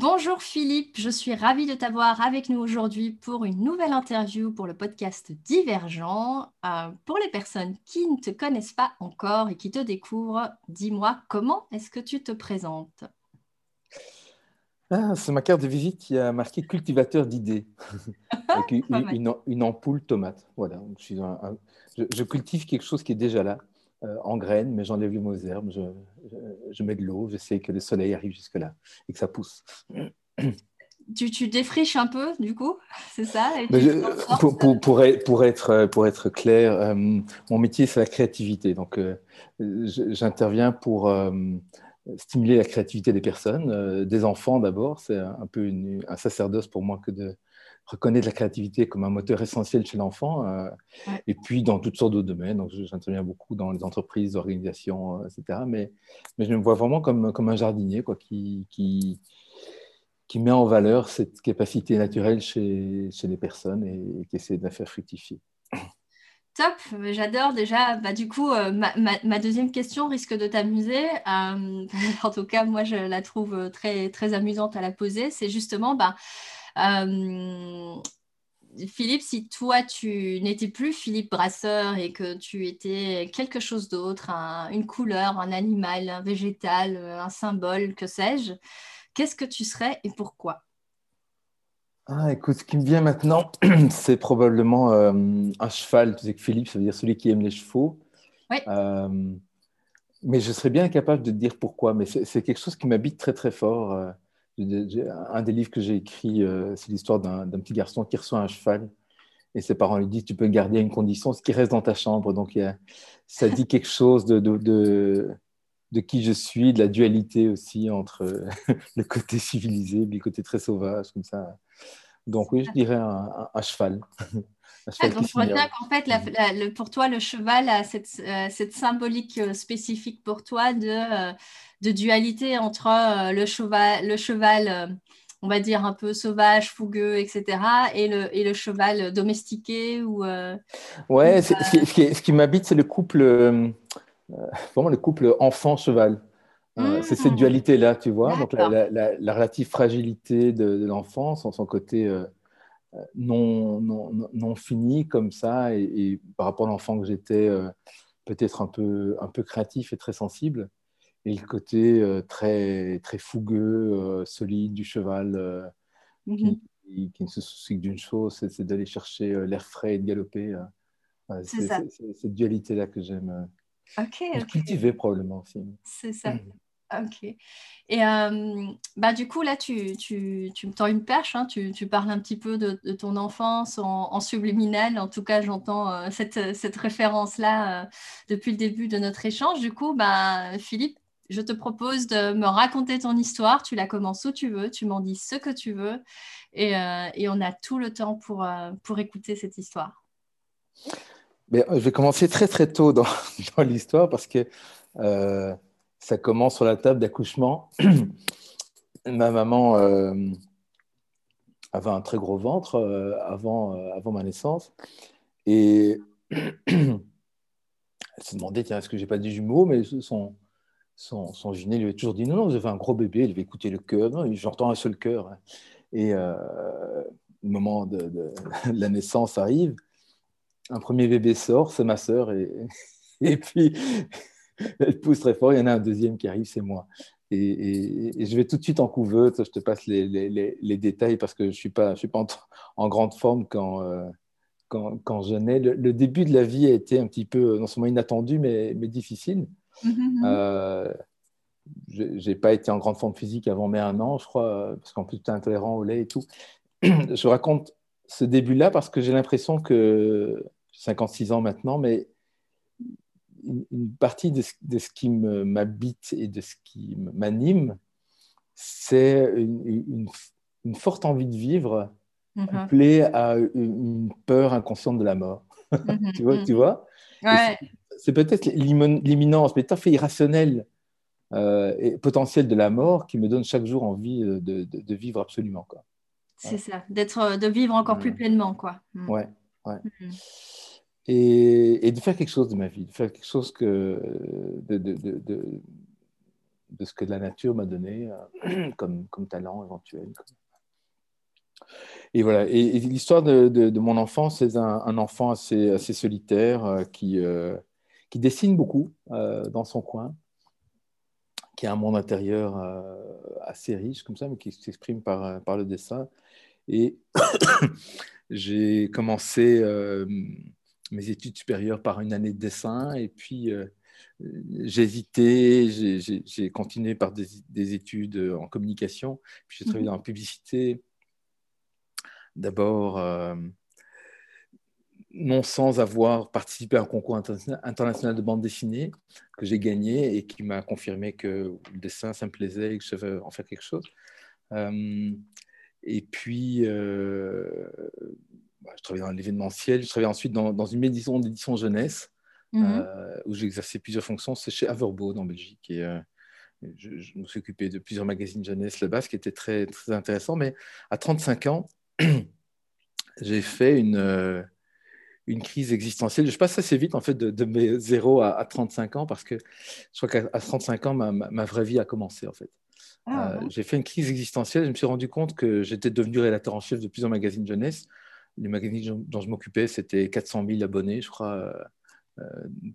Bonjour Philippe, je suis ravie de t'avoir avec nous aujourd'hui pour une nouvelle interview pour le podcast Divergent. Euh, pour les personnes qui ne te connaissent pas encore et qui te découvrent, dis-moi comment est-ce que tu te présentes? Ah, C'est ma carte de visite qui a marqué cultivateur d'idées, avec une, ampoule tomate. Voilà, je, cultive quelque chose qui est déjà là. Euh, en graines, mais j'enlève les mauvaises herbes, je, mets de l'eau, je sais que le soleil arrive jusque-là et que ça pousse. Tu, défriches un peu, du coup, c'est ça pour, être, pour, être, clair, euh, mon métier, c'est la créativité. Donc, euh, j'interviens pour stimuler la créativité des personnes, des enfants d'abord. C'est un peu un sacerdoce pour moi que de reconnaître la créativité comme un moteur essentiel chez l'enfant, euh, et puis dans toutes sortes d'autres domaines. Donc, j'interviens beaucoup dans les entreprises, organisations, euh, etc. Mais, mais je me vois vraiment comme, comme un jardinier quoi, qui, qui, qui met en valeur cette capacité naturelle chez, chez les personnes et, qui essaie de la faire fructifier. Top, j'adore déjà. Bah, du coup, euh, ma, ma, deuxième question risque de t'amuser. en tout cas, moi, je la trouve très, très amusante à la poser. C'est justement, bah, Philippe, si toi, tu n'étais plus Philippe Brasseur et que tu étais quelque chose d'autre, une couleur, un animal, un végétal, un symbole, que sais-je, qu'est-ce que tu serais et pourquoi? Ah, écoute, ce qui me vient maintenant, c'est probablement euh, un cheval. Tu sais que Philippe, ça veut dire celui qui aime les chevaux. Oui. Euh, mais je serais bien incapable de te dire pourquoi. Mais c'est quelque chose qui m'habite très, très fort un des livres que j'ai écrit, euh, c'est l'histoire d'un petit garçon qui reçoit un cheval et ses parents lui disent tu peux garder à une condition, ce qui reste dans ta chambre. Donc ça dit quelque chose de, de, de, qui je suis, de la dualité aussi entre le côté civilisé et le côté très sauvage, comme ça. Donc oui, je dirais un, cheval. Ah, donc, je retiens qu'en fait, le, pour toi, le cheval a cette, euh, cette symbolique euh, spécifique pour toi de de dualité entre euh, le cheval, le cheval euh, on va dire un peu sauvage, fougueux, etc., et le, et le cheval domestiqué ou. Euh, ouais, ce, qui, m'habite, c'est le couple, vraiment le couple enfant-cheval. c'est cette mmh. dualité-là, tu vois. Donc la, la, relative fragilité de, l'enfant, son, son, côté non, non, non, fini comme ça, et, par rapport à l'enfant que j'étais, peut-être un peu, un peu créatif et très sensible et le côté euh, très, très fougueux, euh, solide du cheval euh, mmh qui, ne se soucie d'une chose, c'est d'aller chercher l'air frais et de galoper. c'est cette dualité-là que j'aime cultiver probablement aussi. C'est ça. Mmh. Ok. Et bah, du coup, là, tu, tu, tu me tends une perche, hein, tu, tu, parles un petit peu de, de ton enfance en, en, subliminal. En tout cas, j'entends cette, cette référence-là depuis le début de notre échange. Du coup, bah, Philippe, je te propose de me raconter ton histoire. Tu la commences où tu veux, tu m'en dis ce que tu veux. Et, euh, on a tout le temps pour, euh, pour écouter cette histoire. Mais euh, je vais commencer très très tôt dans, l'histoire parce que ça commence sur la table d'accouchement. Ma maman avait un très gros ventre avant, avant ma naissance. Et elle se demandait, tiens, est-ce que j'ai pas des jumeaux Mais son, son, son lui a toujours dit non, non, vous avez un gros bébé, il va écouter le cœur. Non, j'entends un seul cœur. Et euh, le moment de, la naissance arrive, un premier bébé sort, c'est ma sœur, et, et puis elle pousse très fort, il y en a un deuxième qui arrive, c'est moi. Et, je vais tout de suite en couveuse, je te passe les, les, les, détails parce que je ne suis pas, je suis pas en, grande forme quand, euh, quand, quand, je nais. Le, le, début de la vie a été un petit peu, non seulement inattendu, mais, mais difficile. Mm-hmm. Euh, je n'ai pas été en grande forme physique avant mes un an, je crois, parce qu'en plus, tu es intolérant au lait et tout. je raconte ce début-là parce que j'ai l'impression que, j'ai 56 ans maintenant, mais une, partie de ce, qui m'habite et de ce qui m'anime, c'est une, forte envie de vivre, mm à une, peur inconsciente de la mort. Mm-hmm. tu vois, tu vois? C'est peut-être l'imminence, mais tout à fait irrationnelle euh, et potentielle de la mort qui me donne chaque jour envie euh, de, vivre absolument. Quoi. C'est ça, d'être, euh, de vivre encore plus pleinement. Quoi. Mm. Ouais, ouais. Mm. Et, de faire quelque chose de ma vie, de faire quelque chose que, de, de ce que la nature m'a donné comme, comme talent éventuel. Et voilà. Et, l'histoire de, de, mon enfant, c'est un, enfant assez, assez solitaire qui, qui dessine beaucoup dans son coin, qui a un monde intérieur assez riche comme ça, mais qui s'exprime par, par le dessin. Et j'ai commencé mes études supérieures par une année de dessin, et puis j'ai hésité, j'ai continué par des, études en communication, puis j'ai travaillé mhm. dans la publicité. D'abord, euh, non sans avoir participé à un concours international de bande dessinée que j'ai gagné et qui m'a confirmé que le dessin, ça me plaisait et que je devais en faire quelque chose. Euh, et puis, euh, bah, je travaillais dans l'événementiel. Je travaillais ensuite dans, dans une maison d'édition jeunesse Mhm. Euh, où j'ai exercé plusieurs fonctions. C'est chez Averbo en Belgique. Et, je, me suis occupé de plusieurs magazines jeunesse là-bas, ce qui était très, très intéressant. Mais à 35 ans, j'ai fait une, une crise existentielle. Je passe assez vite, en fait, de, mes 0 à, 35 ans, parce que je crois qu'à 35 ans, ma, ma, vraie vie a commencé, en fait. Ah, j'ai fait une crise existentielle. Je me suis rendu compte que j'étais devenu rédacteur en chef de plusieurs magazines jeunesse. Les magazines dont je m'occupais, c'était 400 000 abonnés, je crois, euh,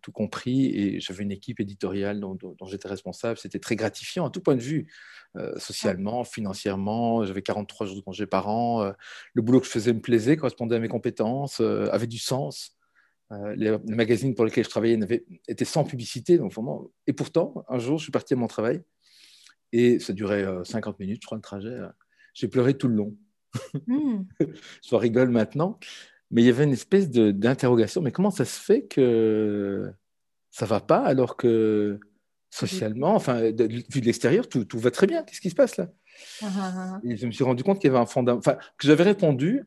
tout compris, et j'avais une équipe éditoriale dont, j'étais responsable. C'était très gratifiant à tout point de vue, euh, socialement, financièrement. J'avais 43 jours de congé par an. Euh, le boulot que je faisais me plaisait, correspondait à mes compétences, avait du sens. Les, magazines pour lesquels je travaillais étaient sans publicité. Donc vraiment... Et pourtant, un jour, je suis parti à mon travail et ça durait 50 minutes, je crois, le trajet. J'ai pleuré tout le long. Mmh. je rigole maintenant, mais il y avait une espèce d'interrogation. Mais comment ça se fait que ça va pas alors que socialement, enfin, de, vu de l'extérieur, tout, tout, va très bien. Qu'est-ce qui se passe là? Ah, Et je me suis rendu compte qu'il y avait un fondament, enfin, que j'avais répondu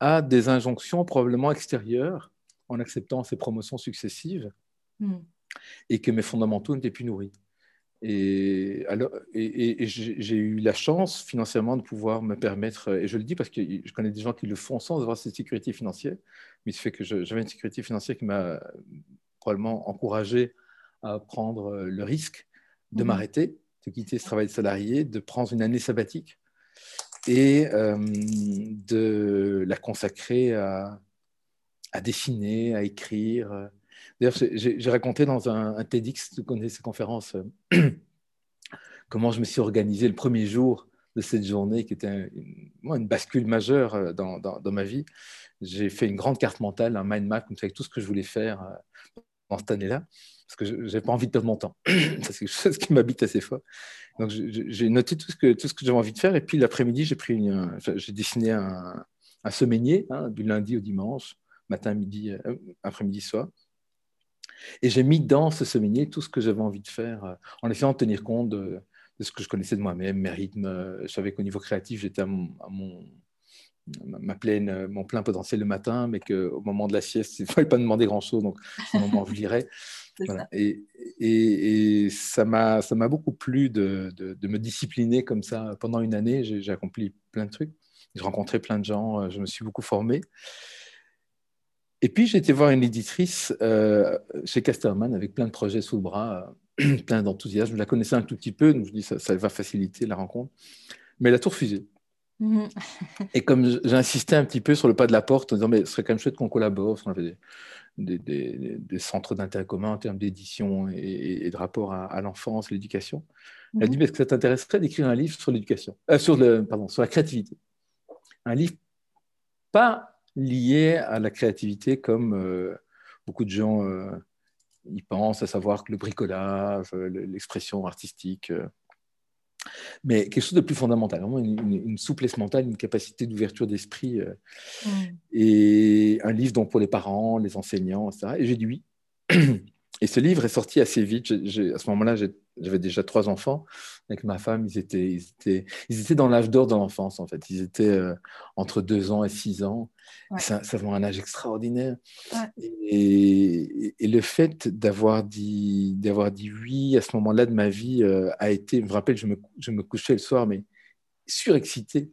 à des injonctions probablement extérieures en acceptant ces promotions successives hmm. et que mes fondamentaux n'étaient plus nourris. Et, alors, et, j'ai eu la chance financièrement de pouvoir me permettre, et je le dis parce que je connais des gens qui le font sans avoir cette sécurité financière, mais il fait que j'avais une sécurité financière qui m'a probablement encouragé à prendre le risque de mmh. m'arrêter, de quitter ce travail de salarié, de prendre une année sabbatique et euh, de la consacrer à, à dessiner, à écrire, D'ailleurs, j'ai raconté dans un, TEDx, tu connais ces conférences, euh, comment je me suis organisé le premier jour de cette journée qui était une, bascule majeure euh, dans, dans, ma vie. J'ai fait une grande carte mentale, un mind map, comme ça, avec tout ce que je voulais faire euh, dans cette année-là, parce que je n'avais pas envie de perdre mon temps. c'est quelque chose qui m'habite assez fort. Donc, j'ai noté tout ce que, que j'avais envie de faire. Et puis, l'après-midi, j'ai j'ai dessiné un, un semainier hein, du lundi au dimanche, matin, midi, après-midi, soir. Et j'ai mis dans ce séminaire tout ce que j'avais envie de faire, euh, en essayant de tenir compte de, ce que je connaissais de moi-même, mes rythmes. Euh, je savais qu'au niveau créatif, j'étais à, mon, ma pleine, euh, mon plein potentiel le matin, mais qu'au moment de la sieste, il ne fallait pas demander grand-chose, donc où je lirais. Et, et, ça m'a beaucoup plu de, de, me discipliner comme ça pendant une année. J'ai accompli plein de trucs. J'ai rencontré plein de gens, je me suis beaucoup formé. Et puis, j'ai été voir une éditrice euh, chez Casterman avec plein de projets sous le bras, euh, plein d'enthousiasme. Je la connaissais un tout petit peu, donc je me dis ça, ça va faciliter la rencontre. Mais elle a tout refusé. Mhm. Et comme j'insistais un petit peu sur le pas de la porte en disant, mais ce serait quand même chouette qu'on collabore, parce qu'on avait des, des, centres d'intérêt commun en termes d'édition et, de rapport à, l'enfance, l'éducation. Elle a dit, mhm. est-ce que ça t'intéresserait d'écrire un livre sur l'éducation, euh, sur, le, pardon, sur la créativité? Un livre pas lié à la créativité comme euh, beaucoup de gens euh, y pensent, à savoir que le bricolage, euh, l'expression artistique, mais quelque chose de plus fondamental, vraiment une, souplesse mentale, une capacité d'ouverture d'esprit, mm. et un livre donc pour les parents, les enseignants, etc. Et j'ai dit oui. Et ce livre est sorti assez vite. à ce moment-là, j'avais déjà trois enfants. Avec ma femme, ils étaient, ils étaient, ils étaient dans l'âge d'or de l'enfance, en fait. Ils étaient euh, entre deux ans et six ans. C'est vraiment un âge extraordinaire. Et, et, le fait d'avoir dit, dit oui à ce moment-là de ma vie euh, a été, je me rappelle, je me, je me couchais le soir, mais surexcité.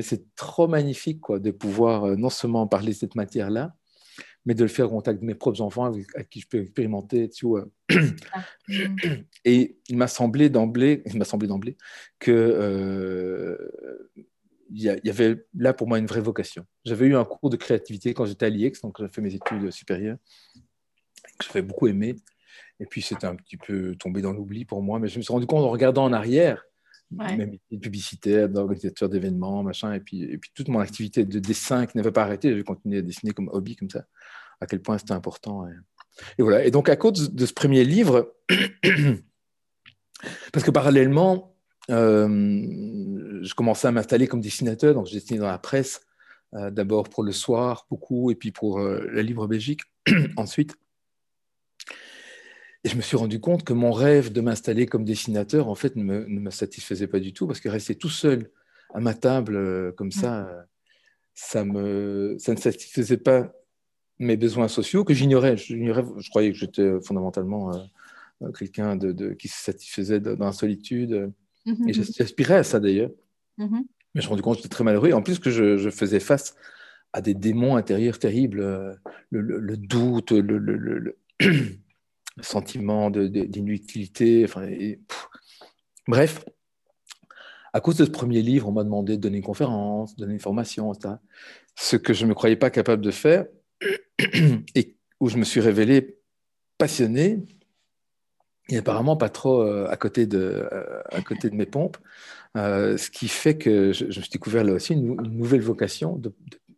C'est trop magnifique quoi, de pouvoir euh, non seulement parler de cette matière-là, mais de le faire au contact de mes propres enfants avec, qui je peux expérimenter, tu vois. Ah. Et il m'a semblé d'emblée, il m'a semblé d'emblée que euh, il y, avait là pour moi une vraie vocation. J'avais eu un cours de créativité quand j'étais à l'IEX, donc j'ai fait mes études supérieures, que j'avais beaucoup aimé. Et puis c'était un petit peu tombé dans l'oubli pour moi, mais je me suis rendu compte en regardant en arrière, ouais. même publicitaire, d'organisateur d'événements, machin, et puis, toute mon activité de dessin qui n'avait pas arrêté, j'ai continué à dessiner comme hobby comme ça, à quel point c'était important. Et, voilà. Et donc à cause de ce premier livre, parce que parallèlement, euh, je commençais à m'installer comme dessinateur, donc j'ai dessiné dans la presse, euh, d'abord pour le soir, beaucoup, et puis pour euh, la Libre Belgique ensuite. Et je me suis rendu compte que mon rêve de m'installer comme dessinateur, en fait, ne me, satisfaisait pas du tout, parce que rester tout seul à ma table euh, comme ça, euh, ça, me, ça ne satisfaisait pas mes besoins sociaux que j'ignorais. Je croyais que j'étais fondamentalement euh, quelqu'un de, qui se satisfaisait dans la solitude. Mm-hmm. Et j'aspirais à ça d'ailleurs. Mm-hmm. Mais je me suis rendu compte que j'étais très malheureux. En plus que je, faisais face à des démons intérieurs terribles, le, doute, le sentiment d'inutilité. Enfin, Bref, à cause de ce premier livre, on m'a demandé de donner une conférence, de donner une formation, etc. Ce que je ne me croyais pas capable de faire et où je me suis révélé passionné et apparemment pas trop euh, à, côté de, euh, à côté de mes pompes, euh, ce qui fait que je, me suis découvert là aussi une, nouvelle vocation de,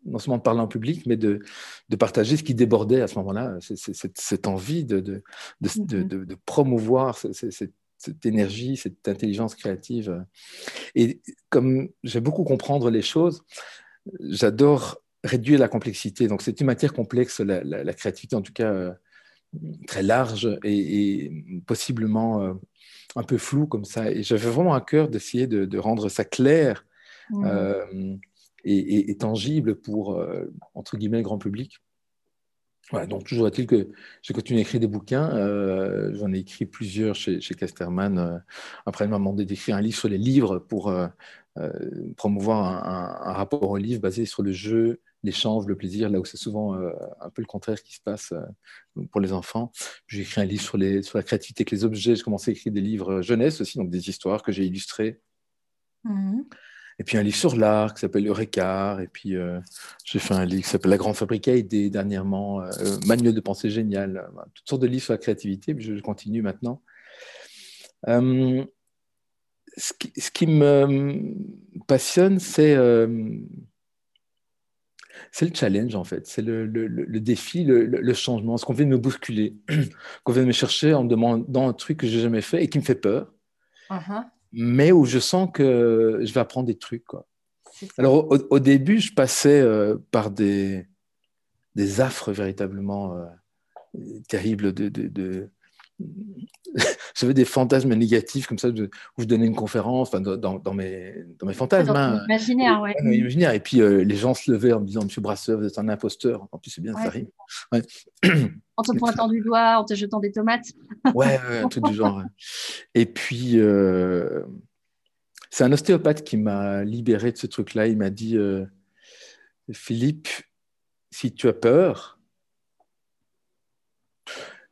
non seulement de parler en public, mais de, de partager ce qui débordait à ce moment-là, cette, envie de, de, de promouvoir cette, énergie, cette intelligence créative. Et comme j'aime beaucoup comprendre les choses, j'adore réduire la complexité. Donc c'est une matière complexe, la, créativité en tout cas euh, très large et, possiblement euh, un peu floue comme ça. Et j'avais vraiment à cœur d'essayer de, rendre ça clair. Mmh. Euh, et, tangible pour, euh, entre guillemets, le grand public. Donc toujours est-il que j'ai continué à écrire des bouquins. Euh, j'en ai écrit plusieurs chez, chez Casterman. Euh, après, elle m'a demandé d'écrire un livre sur les livres pour promouvoir un, rapport au livre basé sur le jeu, l'échange, le plaisir, là où c'est souvent un peu le contraire qui se passe pour les enfants. J'ai écrit un livre sur, les, sur la créativité avec les objets. J'ai commencé à écrire des livres jeunesse aussi, donc des histoires que j'ai illustrées. Mmh. Et puis un livre sur l'art qui s'appelle Eurécar. Et puis euh, j'ai fait un livre qui s'appelle La Grande Fabrique à idées dernièrement, euh, Manuel de pensée génial, euh, toutes sortes de livres sur la créativité. Je continue maintenant. ce, qui, me passionne, c'est c'est le challenge en fait, c'est le, le, défi, le, changement, ce qu'on vient de me bousculer, qu'on vient de me chercher en me demandant un truc que j'ai jamais fait et qui me fait peur? Uh-huh mais où je sens que je vais apprendre des trucs. Quoi. Alors, au, début, je passais euh, par des, des affres véritablement euh, terribles de, de, j'avais des fantasmes négatifs comme ça où je donnais une conférence enfin, dans, dans, mes, dans mes fantasmes. Hein. imaginaire, ouais. imaginaire. Et puis euh, les gens se levaient en me disant Monsieur Brasseur, vous êtes un imposteur. En plus, c'est bien, ça rime. En te pointant du doigt, en te jetant des tomates. ouais, un truc du genre. Et puis, euh, c'est un ostéopathe qui m'a libéré de ce truc-là. Il m'a dit euh, Philippe, si tu as peur,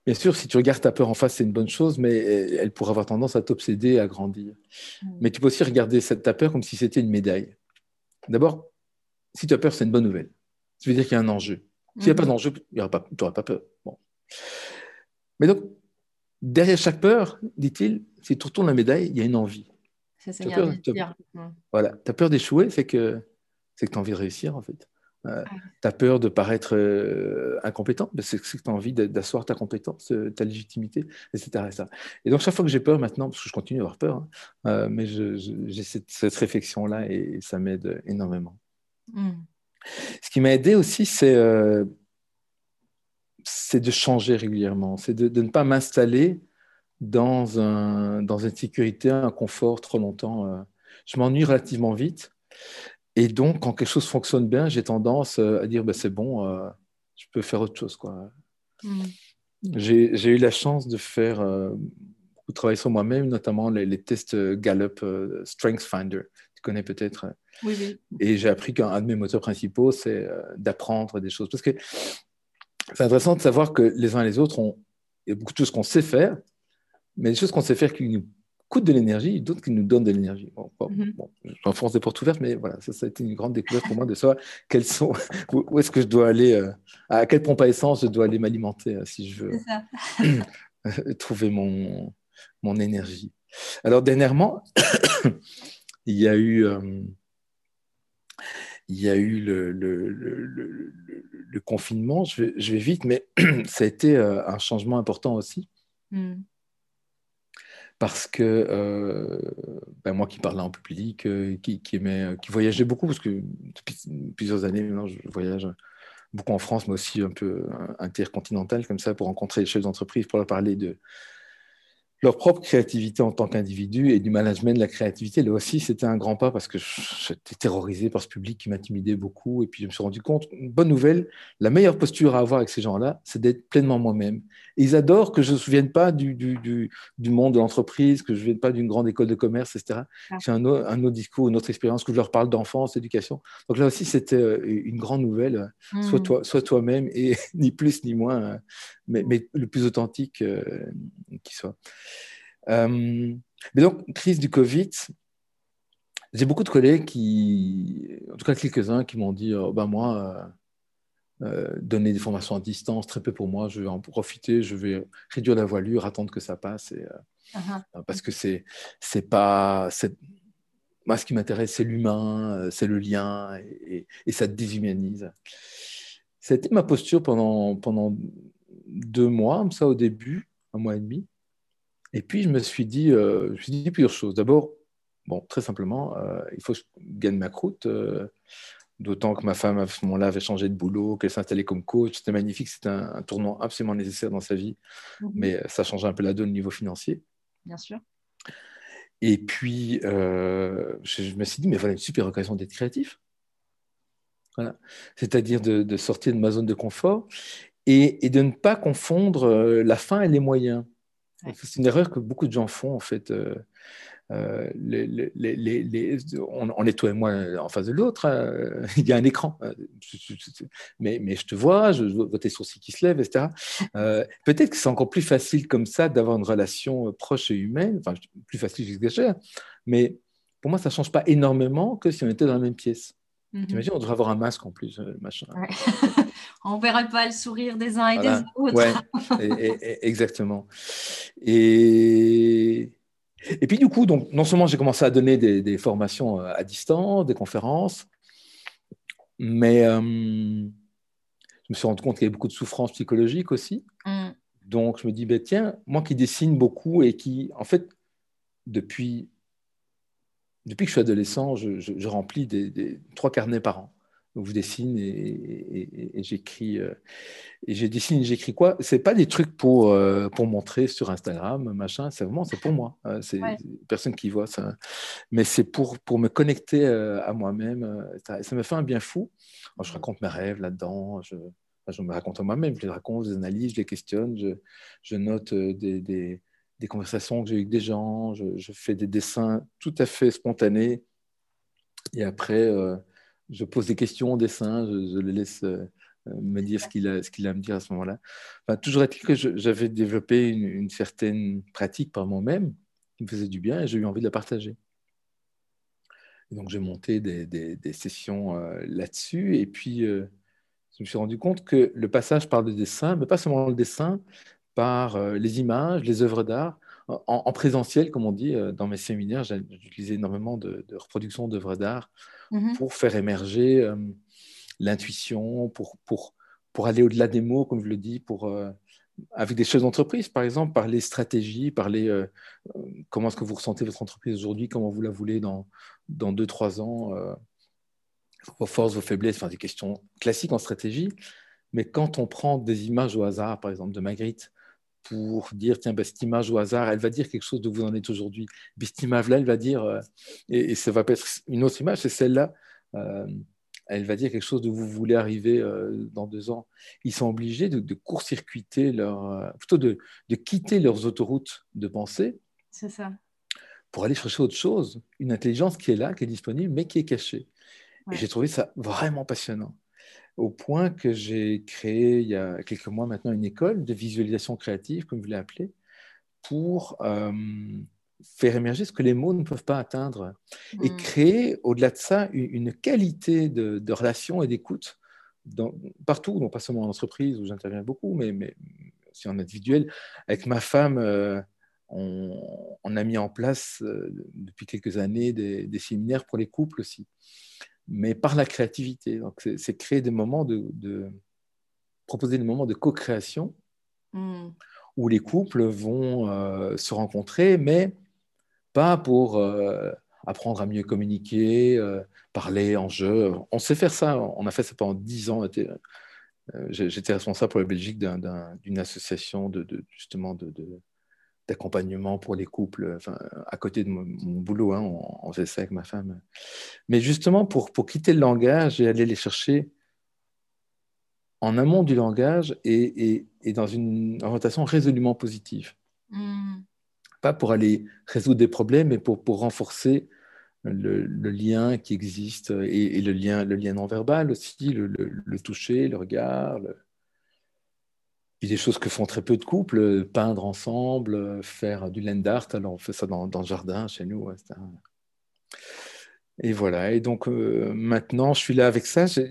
Bien sûr, si tu regardes ta peur en face, c'est une bonne chose, mais elle pourrait avoir tendance à t'obséder, à grandir. Mm. Mais tu peux aussi regarder cette, ta peur comme si c'était une médaille. D'abord, si tu as peur, c'est une bonne nouvelle. Ça veut dire qu'il y a un enjeu. S'il n'y a pas mm-hmm. d'enjeu, tu n'auras pas, peur. Bon. Mais donc, derrière chaque peur, dit-il, si tu retournes la médaille, il y a une envie. C'est ça, mm. Voilà, tu as peur d'échouer, c'est que, que tu as envie de réussir, en fait. Euh, tu as peur de paraître euh, incompétent, c'est que tu as envie d'asseoir ta compétence, euh, ta légitimité, etc., Et donc, chaque fois que j'ai peur maintenant, parce que je continue à avoir peur, hein, mais j'ai cette, réflexion-là et, ça m'aide énormément. Hmm. Ce qui m'a aidé aussi, c'est de changer régulièrement, c'est de, ne pas m'installer dans, un, dans une sécurité, un confort trop longtemps. Je m'ennuie relativement vite. Et donc, quand quelque chose fonctionne bien, j'ai tendance euh, à dire bah, c'est bon, euh, je peux faire autre chose. Quoi. Mm. J'ai eu la chance de faire euh, beaucoup de travail sur moi-même, notamment les, tests Gallup Strength Finder. Tu connais peut-être. Oui, oui. Et j'ai appris qu'un de mes moteurs principaux, c'est d'apprendre des choses. Parce que c'est intéressant de savoir que les uns et les autres, ont, il y a beaucoup de choses qu'on sait faire, mais des choses qu'on sait faire qui nous coûtent de l'énergie, d'autres qui nous donnent de l'énergie. Bon, bon, mm j'enfonce des portes ouvertes, mais voilà, ça, ça, a été une grande découverte pour moi de savoir quels sont, où, est-ce que je dois aller, euh, à quelle pompe à essence je dois aller m'alimenter euh, si je veux trouver mon, mon énergie. Alors, dernièrement, il y a eu. Euh, il y a eu le, le, le, le confinement, je vais, je vais, vite, mais ça a été euh, un changement important aussi. Mm. Parce que euh, ben moi qui parlais en public, euh, qui, qui, aimait, qui voyageait beaucoup, parce que depuis plusieurs années maintenant, je voyage beaucoup en France, mais aussi un peu intercontinental, comme ça, pour rencontrer les chefs d'entreprise, pour leur parler de, leur propre créativité en tant qu'individu et du management de la créativité. Là aussi, c'était un grand pas parce que j'étais terrorisé par ce public qui m'intimidait beaucoup. Et puis, je me suis rendu compte, une bonne nouvelle, la meilleure posture à avoir avec ces gens-là, c'est d'être pleinement moi-même. Ils adorent que je ne me souvienne pas du, du, du, monde de l'entreprise, que je ne vienne pas d'une grande école de commerce, etc. C'est un, un, autre discours, une autre expérience, que je leur parle d'enfance, d'éducation. Donc là aussi, c'était euh, une grande nouvelle. Sois, toi, sois toi-même et ni plus ni moins, euh, mais, mais le plus authentique euh, qui soit. Euh, mais donc, crise du Covid, j'ai beaucoup de collègues qui, en tout cas quelques-uns, qui m'ont dit oh, ben moi, euh, euh, donner des formations à distance, très peu pour moi, je vais en profiter, je vais réduire la voilure, attendre que ça passe. Et, uh-huh. Parce que c'est, c'est pas. Moi, ce qui m'intéresse, c'est l'humain, c'est le lien, et, et, ça déshumanise. C'était ma posture pendant, pendant deux mois, ça au début, un mois et demi. Et puis, je me suis dit, euh, je me suis dit plusieurs choses. D'abord, bon, très simplement, euh, il faut que je gagne ma croûte. Euh, d'autant que ma femme, à ce moment-là, avait changé de boulot, qu'elle s'installait comme coach. C'était magnifique. C'était un, tournant absolument nécessaire dans sa vie. Mhm. Mais ça changeait un peu la donne au niveau financier. Bien sûr. Et puis, je, me suis dit, mais voilà une super occasion d'être créatif. Voilà. C'est-à-dire de, sortir de ma zone de confort et, et de ne pas confondre la fin et les moyens. C'est une erreur que beaucoup de gens font, en fait. Euh, euh, on, est toi et moi en face de l'autre, il y a un écran, euh, mais, mais, je te vois, je vois tes sourcils qui se lèvent, etc. Peut-être que c'est encore plus facile comme ça d'avoir une relation proche et humaine, enfin plus facile, j'exagère, mais pour moi, ça ne change pas énormément que si on était dans la même pièce. Mm T'imagines, on devrait avoir un masque en plus, machin. on ne verrait pas le sourire des uns et des autres. Ouais, exactement. Et, et puis du coup, donc, non seulement j'ai commencé à donner des, formations euh, à distance, des conférences, mais euh, je me suis rendu compte qu'il y avait beaucoup de souffrance psychologique aussi. Mm. Donc je me dis, ben, tiens, moi qui dessine beaucoup et qui, en fait, depuis, depuis que je suis adolescent, je, remplis des, trois carnets par an. Donc, je dessine et, j'écris. Euh, et je dessine et j'écris quoi? C'est pas des trucs pour, euh, pour montrer sur Instagram, machin. C'est vraiment, c'est pour moi. Hein, c'est personne qui voit ça. Mais c'est pour, pour me connecter euh, à moi-même. Ça, ça, me fait un bien fou. je raconte mes rêves là-dedans. Je, je me raconte à moi-même. Je les raconte, je les analyse, je les questionne. Je, je note des, des, des, conversations que j'ai eues avec des gens. Je, je, fais des dessins tout à fait spontanés. Et après je pose des questions au dessin, je, le laisse euh, me dire ce qu'il a, a, à me dire à ce moment-là. Toujours est-il que j'avais développé une, certaine pratique par moi-même qui me faisait du bien et j'ai eu envie de la partager. donc j'ai monté des, sessions euh, là-dessus et puis euh, je me suis rendu compte que le passage par le dessin, mais pas seulement le dessin, par les images, les œuvres d'art, en, présentiel, comme on dit, dans mes séminaires, j'utilisais énormément de, de reproductions d'œuvres d'art Mmh pour faire émerger euh, l'intuition, pour, pour, pour aller au-delà des mots, comme je le dis, pour, euh, avec des choses d'entreprise, par exemple, parler stratégie, parler euh, comment est-ce que vous ressentez votre entreprise aujourd'hui, comment vous la voulez dans, dans deux, trois ans, vos forces, vos faiblesses, enfin des questions classiques en stratégie. Mais quand on prend des images au hasard, par exemple, de Magritte, pour dire, tiens, ben, cette image au hasard, elle va dire quelque chose de vous en êtes aujourd'hui. cette image-là, elle va dire, euh, et, ça va pas être une autre image, c'est celle-là, euh, elle va dire quelque chose de vous voulez arriver euh, dans deux ans. Ils sont obligés de, court-circuiter leur, plutôt de, de, quitter leurs autoroutes de pensée. C'est ça. Pour aller chercher autre chose, une intelligence qui est là, qui est disponible, mais qui est cachée. Et j'ai trouvé ça vraiment passionnant. Au point que j'ai créé il y a quelques mois maintenant une école de visualisation créative, comme vous l'avez pour euh, faire émerger ce que les mots ne peuvent pas atteindre et hmm. créer, au-delà de ça, une, qualité de, relation et d'écoute partout, non pas seulement en entreprise où j'interviens beaucoup, mais, mais aussi en individuel. Avec ma femme, euh, on, a mis en place euh, depuis quelques années des, des, séminaires pour les couples aussi mais par la créativité. Donc, c'est créer des moments de, proposer des moments de co-création hmm. où les couples vont euh, se rencontrer, mais pas pour euh, apprendre à mieux communiquer, euh, parler en jeu. On sait faire ça. On a fait ça pendant dix ans. J'étais responsable pour la Belgique d'une association de, justement de, d'accompagnement pour les couples, enfin, à côté de mon, boulot, hein, on, faisait ça avec ma femme. Mais justement, pour, pour quitter le langage et aller les chercher en amont du langage et, et, dans une orientation résolument positive. Hmm. Pas pour aller résoudre des problèmes, mais pour, pour renforcer le, le, lien qui existe et, le, lien, le lien non verbal aussi, le, le toucher, le regard, des choses que font très peu de couples, peindre ensemble, faire du land art. Alors on fait ça dans, le jardin chez nous. Et voilà. Et donc euh, maintenant, je suis là avec ça. Je,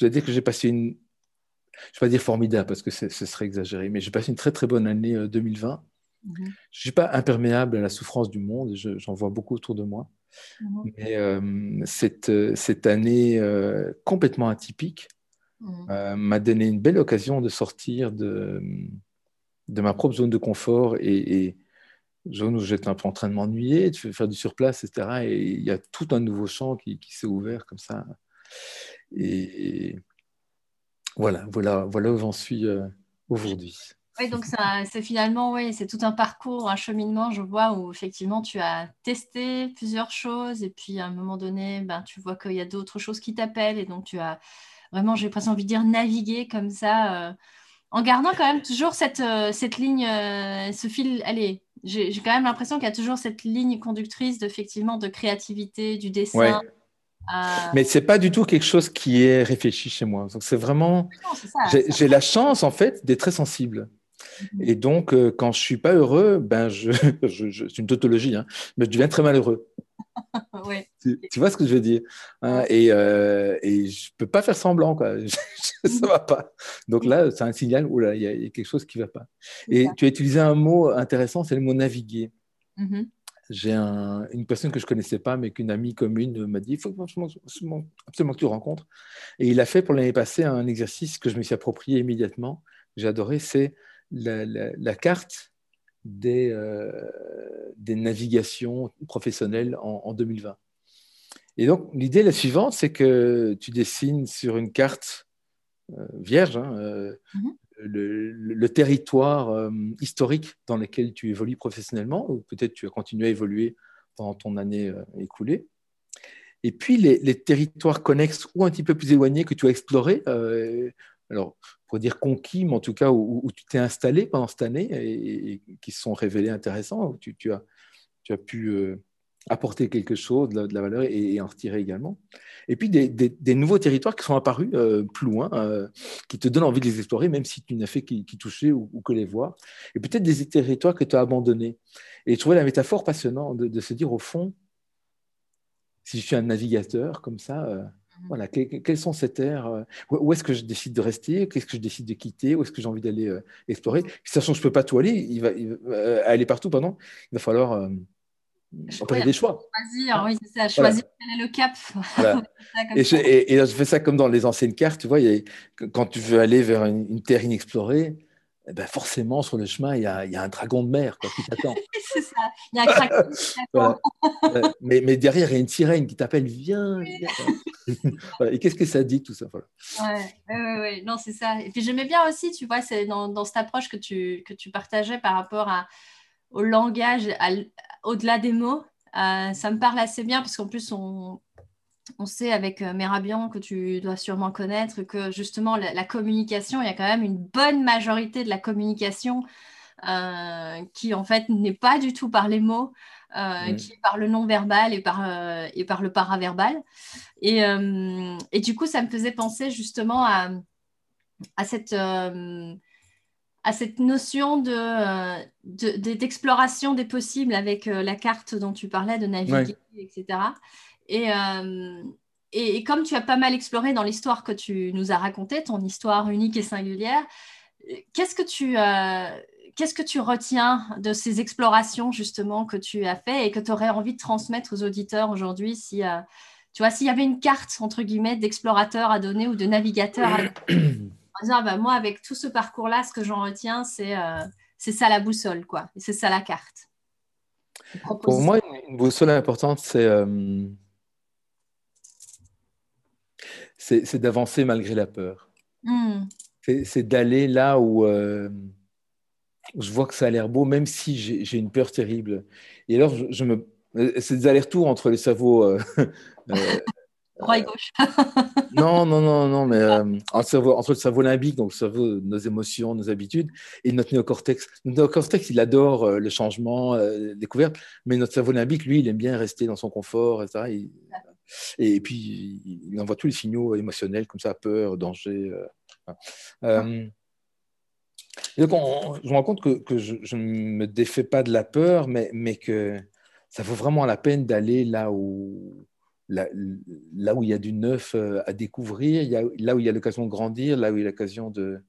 dois dire que j'ai passé une, je ne vais pas dire formidable parce que ce serait exagéré, mais j'ai passé une très très bonne année 2020. Euh, mhm. Je ne suis pas imperméable à la souffrance du monde, j'en vois beaucoup autour de moi. Mhm. Mais euh, cette, cette, année complètement atypique Mm. Euh, m'a donné une belle occasion de sortir de, de ma propre zone de confort et, zone où j'étais un peu en train de m'ennuyer, de faire du surplace, etc. Et il y a tout un nouveau champ qui, s'est ouvert comme ça. Et, voilà, voilà, voilà où j'en suis euh, aujourd'hui. Oui, donc c'est finalement, oui, c'est tout un parcours, un cheminement, je vois, où effectivement tu as testé plusieurs choses et puis à un moment donné, ben, tu vois qu'il y a d'autres choses qui t'appellent et donc tu as vraiment, j'ai presque envie de dire, naviguer comme ça, euh, en gardant quand même toujours cette, euh, cette ligne, euh, ce fil. Allez, j'ai quand même l'impression qu'il y a toujours cette ligne conductrice d'effectivement de créativité, du dessin. Mais c'est pas du tout quelque chose qui est réfléchi chez moi. C'est vraiment, j'ai la chance en fait d'être très sensible. Mhm. Et donc, quand je suis pas heureux, ben je, je, c'est une tautologie, hein, mais je deviens très malheureux. tu, vois ce que je veux dire hein, et, euh, et, je peux pas faire semblant, quoi. ça va pas. Donc là, c'est un signal où il y, a quelque chose qui va pas. Et tu as utilisé un mot intéressant, c'est le mot naviguer. Mm-hmm. J'ai une personne que je connaissais pas, mais qu'une amie commune m'a dit il faut absolument, que tu rencontres. Et il a fait pour l'année passée un exercice que je me suis approprié immédiatement. J'ai adoré c'est la, la, carte des, euh, des navigations professionnelles en, 2020. Et donc, l'idée la suivante, c'est que tu dessines sur une carte euh, vierge hein, euh, mhm. le, territoire historique dans lequel tu évolues professionnellement, ou peut-être tu as continué à évoluer pendant ton année écoulée. Et puis, les, les, territoires connexes ou un petit peu plus éloignés que tu as explorés, alors, pour dire conquis, mais en tout cas où, tu t'es installé pendant cette année et, qui se sont révélés intéressants, où tu, as, pu euh, apporter quelque chose, de la, valeur et, en retirer également. Et puis des, nouveaux territoires qui sont apparus euh, plus loin, euh, qui te donnent envie de les explorer, même si tu n'as fait qu'y toucher ou, que les voir. Et peut-être des territoires que tu as abandonnés. Et je trouvais la métaphore passionnante de, de, se dire, au fond, si je suis un navigateur comme ça, Mmh. Voilà, quels sont ces terres euh, Où est-ce que je décide de rester Qu'est-ce que je décide de quitter Où est-ce que j'ai envie d'aller euh, explorer? Sachant que je ne peux pas tout aller, il va, euh, aller partout, pardon, il va falloir euh, des choix. Choisir, hein? oui, c'est ça, choisir quel est le cap. et, je, et, je, fais ça comme dans les anciennes cartes, tu vois, quand tu veux aller vers une terre inexplorée, eh ben forcément, sur le chemin, il y a, un dragon de mer qui t'attend. c'est ça, il y a un dragon voilà. mais, mais, derrière, il y a une sirène qui t'appelle Viens, Et qu'est-ce que ça dit, tout ça voilà. Ouais, ouais, non, c'est ça. Et puis j'aimais bien aussi, tu vois, c'est dans, dans, cette approche que tu, que tu partageais par rapport à, au langage, au-delà des mots. Euh, ça me parle assez bien parce qu'en plus, on, on sait avec euh, Merabian que tu dois sûrement connaître que justement la, communication, il y a quand même une bonne majorité de la communication euh, qui en fait n'est pas du tout par les mots, mm. qui est par le non-verbal et par, et par le paraverbal. Et, et, du coup, ça me faisait penser justement à, à cette à cette notion de, d'exploration des possibles avec la carte dont tu parlais, de naviguer, etc. Et, et, comme tu as pas mal exploré dans l'histoire que tu nous as racontée, ton histoire unique et singulière, qu'est-ce que tu, euh, qu'est-ce que tu retiens de ces explorations justement que tu as fait et que tu aurais envie de transmettre aux auditeurs aujourd'hui si, euh, tu vois, s'il y avait une carte entre guillemets d'explorateur à donner ou de navigateur à donner, ah bah, moi avec tout ce parcours-là, ce que j'en retiens, c'est, euh, c'est ça la boussole, quoi. Et c'est ça la carte. Pour moi, une boussole importante, c'est c'est d'avancer malgré la peur. Hmm. C'est d'aller là où, euh, je vois que ça a l'air beau, même si j'ai une peur terrible. Et alors, je, me, c'est des allers-retours entre les cerveaux. Euh, euh, Droit et gauche. non, non, non, non, mais entre, le cerveau limbique, donc le cerveau, nos émotions, nos habitudes, et notre néocortex. Notre néocortex, il adore le changement, la découverte, mais notre cerveau limbique, lui, il aime bien rester dans son confort, etc. Et, puis, il envoie tous les signaux émotionnels, comme ça, peur, danger. Euh, euh, donc, je me rends compte que, je ne me défais pas de la peur, mais, mais, que ça vaut vraiment la peine d'aller là où, là, où il y a du neuf euh, à découvrir, il y a, là où il y a l'occasion de grandir, là où il y a l'occasion de,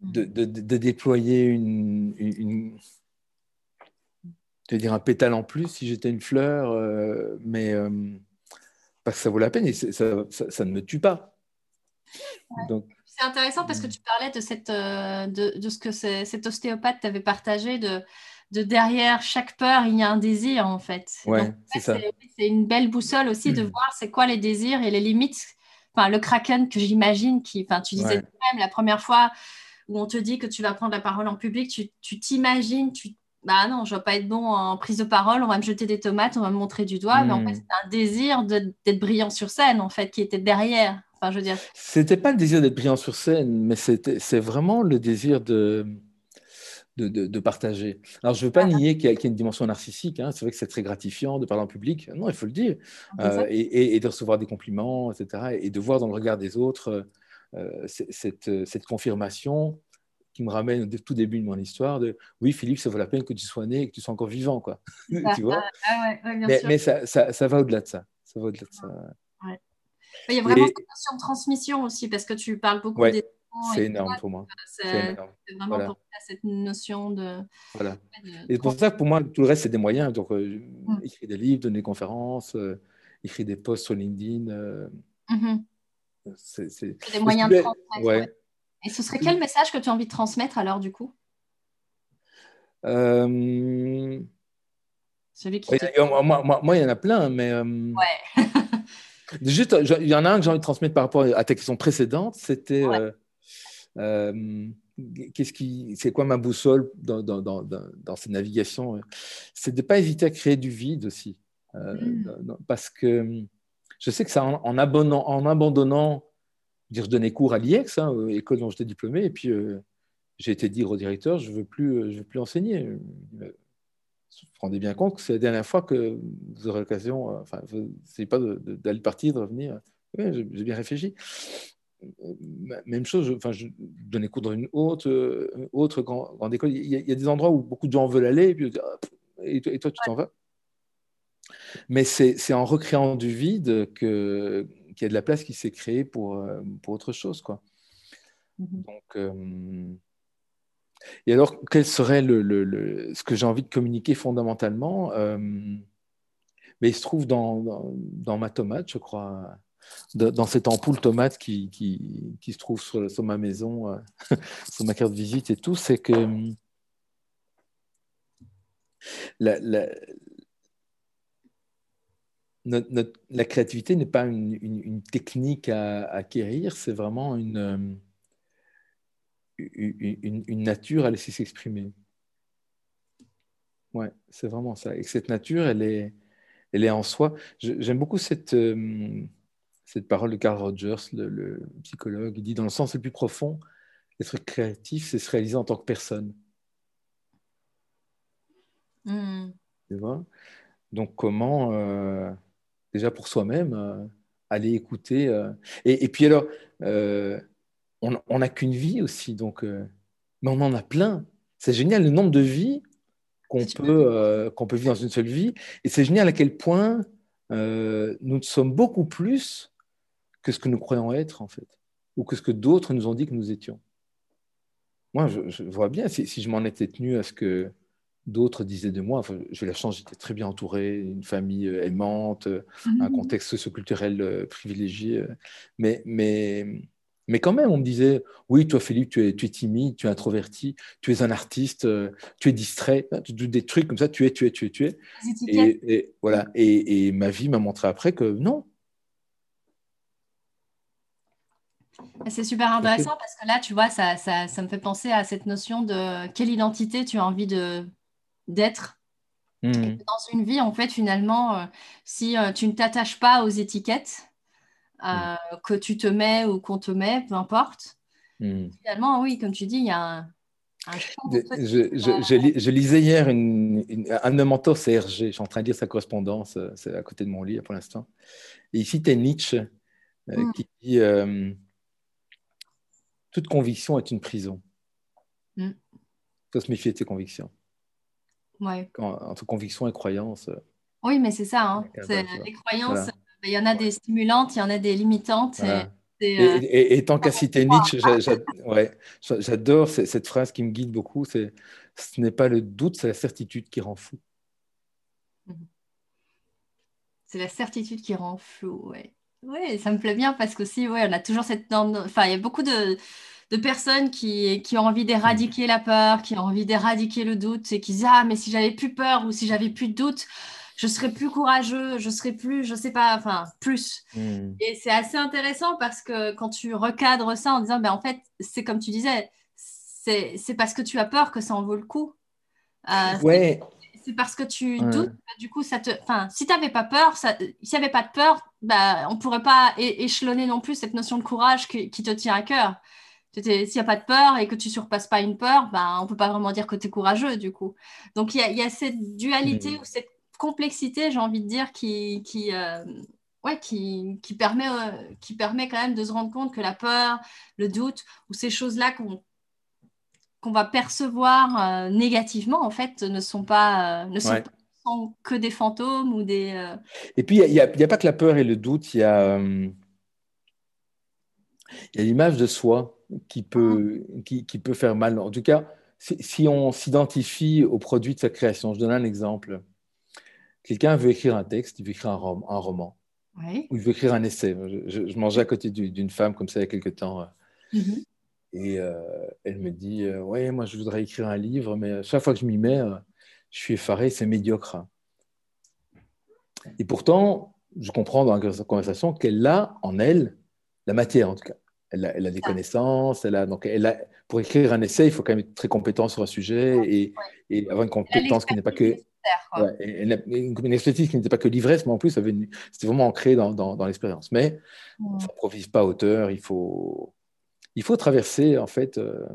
de, de, déployer une, une, dire un pétale en plus si j'étais une fleur, euh, mais euh, parce que ça vaut la peine et ça, ça, ne me tue pas. C'est intéressant parce que tu parlais de, cette, euh, de, de ce que cet ostéopathe t'avait partagé, de, de derrière chaque peur, il y a un désir en fait. Ouais, c'est ça. C'est une belle boussole aussi de voir c'est quoi les désirs et les limites. Enfin, le kraken que j'imagine, qui, enfin, tu disais même la première fois où on te dit que tu vas prendre la parole en public, tu t'imagines, tu bah non, je ne vais pas être bon en prise de parole, on va me jeter des tomates, on va me montrer du doigt, mais en fait, hmm. c'est un désir d'être brillant sur scène, en fait, qui était derrière. Enfin, je veux dire. C'était pas le désir d'être brillant sur scène, mais c'est vraiment le désir de, de, de, partager. Alors, je ne veux pas nier qu'il y, a une dimension narcissique. Hein. C'est vrai que c'est très gratifiant de parler en public. Non, il faut le dire. Euh, et, et, de recevoir des compliments, etc. Et de voir dans le regard des autres euh, cette, cette confirmation qui me ramène au tout début de mon histoire de oui Philippe ça vaut la peine que tu sois né et que tu sois encore vivant quoi. Tu vois? ah, ah mais, mais ça, ça, ça, va au-delà de ça. Ça va au-delà de ça. Ouais. il y a vraiment cette notion de transmission aussi parce que tu parles beaucoup des c'est énorme pour moi. C'est vraiment voilà. pour cette notion de voilà. et pour ça pour moi tout le reste c'est des moyens. Donc euh, mm. écrire des livres donner des conférences euh, écrire des posts sur LinkedIn euh, mm-hmm. c'est des moyens de transmettre ouais. Et ce serait quel message que tu as envie de transmettre alors du coup? Euh... Celui qui moi, il y en a plein, mais... Euh, ouais. Juste, il y en a un que j'ai envie de transmettre par rapport à ta question précédente, c'était... Euh, euh, qu'est-ce qui, c'est quoi ma boussole dans, dans, dans, dans cette navigation C'est de ne pas hésiter à créer du vide aussi. Mm. Parce que je sais que ça, en, en, abonnant, en abandonnant dire, je donnais cours à l'IEX, hein, euh, école dont j'étais diplômé, et puis euh, j'ai été dire au directeur, je ne veux, plus, euh, je veux plus enseigner. Vous vous rendez bien compte que c'est la dernière fois que vous aurez l'occasion, enfin, c'est pas d'aller partir, de revenir. Oui, j'ai bien réfléchi. Même chose, enfin, je donnais cours dans une autre, autre grande, école. Il y, a, des endroits où beaucoup de gens veulent aller, et, puis, ah, et toi, tu t'en vas. Mais c'est en recréant du vide que, qu'il y a de la place qui s'est créée pour, euh, pour autre chose. Quoi. Mhm. Donc, euh, et alors, quel serait le, le, ce que j'ai envie de communiquer fondamentalement euh, mais Il se trouve dans, dans, ma tomate, je crois, dans cette ampoule tomate qui, qui, qui se trouve sur, sur ma maison, sur ma carte de visite et tout, c'est que la, la, la créativité n'est pas une, technique à, acquérir, c'est vraiment euh, une, une, nature à laisser s'exprimer. Ouais, c'est vraiment ça. Et cette nature, elle est, elle est en soi. J'aime beaucoup cette, euh, cette parole de Carl Rogers, le, psychologue. Il dit dans le sens le plus profond, être créatif, c'est se réaliser en tant que personne. Hmm. Tu vois? Donc, comment, euh, déjà pour soi-même, euh, aller écouter. euh, Et, et puis alors, euh, on n'a qu'une vie aussi, donc, mais on en a plein. C'est génial le nombre de vies qu'on peut, qu'on peut vivre dans une seule vie. Et c'est génial à quel point nous sommes beaucoup plus que ce que nous croyons être, en fait, ou que ce que d'autres nous ont dit que nous étions. Moi, je, je vois bien, si, si je m'en étais tenu à ce que d'autres disaient de moi, enfin, j'ai la chance, j'étais très bien entouré, une famille euh, aimante, euh, un Mhm. contexte socioculturel euh, privilégié, mais, mais, mais quand même, on me disait, oui, toi, Philippe, tu es, tu es timide, tu es introverti, tu es un artiste, tu es distrait, hein, tu- des trucs comme ça, tu es, tu es, tu es, tu es. Et, et voilà. Et, et ma vie m'a montré après que non. C'est super intéressant parce que là, tu vois, ça, ça, ça me fait penser à cette notion de quelle identité tu as envie de d'être Hmm. dans une vie. En fait, finalement, euh, si euh, tu ne t'attaches pas aux étiquettes euh, que tu te mets ou qu'on te met, peu importe, Hmm. finalement, oui, comme tu dis, il y a un, Je, je- je- je lis- je lisais hier une, une- un de mes mentors, c'est Hergé. Je suis en train de lire sa correspondance, c'est à côté de mon lit pour l'instant. Et ici, tu Nietzsche euh, Mm. qui dit euh, Toute conviction est une prison. Mm. Il faut se méfier de tes convictions. Ouais. Entre conviction et croyance. euh, Oui, mais c'est ça. hein. C'est- les croyances, Voilà. il y en a des stimulantes, il y en a des limitantes. et voilà. c'est, Et, euh, et- et tant qu'à citer Nietzsche, j'a- j'a- ouais, j'a- j'adore cette, cette phrase qui me guide beaucoup c'est Ce n'est pas le doute, c'est la certitude qui rend fou. C'est la certitude qui rend flou, ouais. Ouais, ça me plaît bien parce qu'aussi, ouais, on a toujours cette... Enfin, il y a beaucoup de, de personnes qui, qui ont envie d'éradiquer la peur, qui ont envie d'éradiquer le doute et qui disent, ah, mais si j'avais plus peur ou si j'avais plus de doute, je serais plus courageux, je serais plus, je sais pas, enfin, plus. Hmm. Et c'est assez intéressant parce que quand tu recadres ça en disant, ben, en fait, c'est comme tu disais, c'est parce que tu as peur que ça en vaut le coup. Euh, Ouais, c'est parce que tu Ouais. doutes, bah, du coup, ça te. Enfin, si tu n'avais pas peur, ça... s'il n'y avait pas de peur, bah, on ne pourrait pas échelonner non plus cette notion de courage qui, qui te tient à cœur. S'il n'y a pas de peur et que tu surpasses pas une peur, bah, on ne peut pas vraiment dire que tu es courageux, du coup. Donc, il y a, il y a cette dualité Mhm. ou cette complexité, j'ai envie de dire, qui, qui, euh, ouais, qui, qui, permet, euh, qui permet quand même de se rendre compte que la peur, le doute ou ces choses-là qu'on qu'on va percevoir euh, négativement, en fait, ne sont pas, ne sont Ouais. pas- sont que des fantômes ou des. euh, Et puis, il n'y a, pas que la peur et le doute, il y a, euh, il y a l'image de soi qui peut, qui, qui peut faire mal. En tout cas, si, si on s'identifie au produit de sa création, je donne un exemple. Quelqu'un veut écrire un texte, il veut écrire un, rom- un roman, Oui. ou il veut écrire un essai. Je, mangeais à côté du- d'une femme comme ça il y a quelque temps. euh, Mhm. Et euh, elle me dit euh, Ouais, moi, je voudrais écrire un livre, mais chaque fois que je m'y mets, euh, je suis effaré, c'est médiocre. Et pourtant, je comprends dans la conversation qu'elle a en elle la matière, en tout cas. Elle a, elle a des connaissances, elle a, donc elle a, pour écrire un essai, il faut quand même être très compétent sur un sujet et, et avoir une compétence qui n'est pas que. Ouais, elle une, expertise qui n'était pas que l'ivresse, mais en plus, c'était vraiment ancré dans, dans, dans l'expérience. Mais Mm. on n'improvise pas à hauteur, il faut, il faut traverser en fait euh,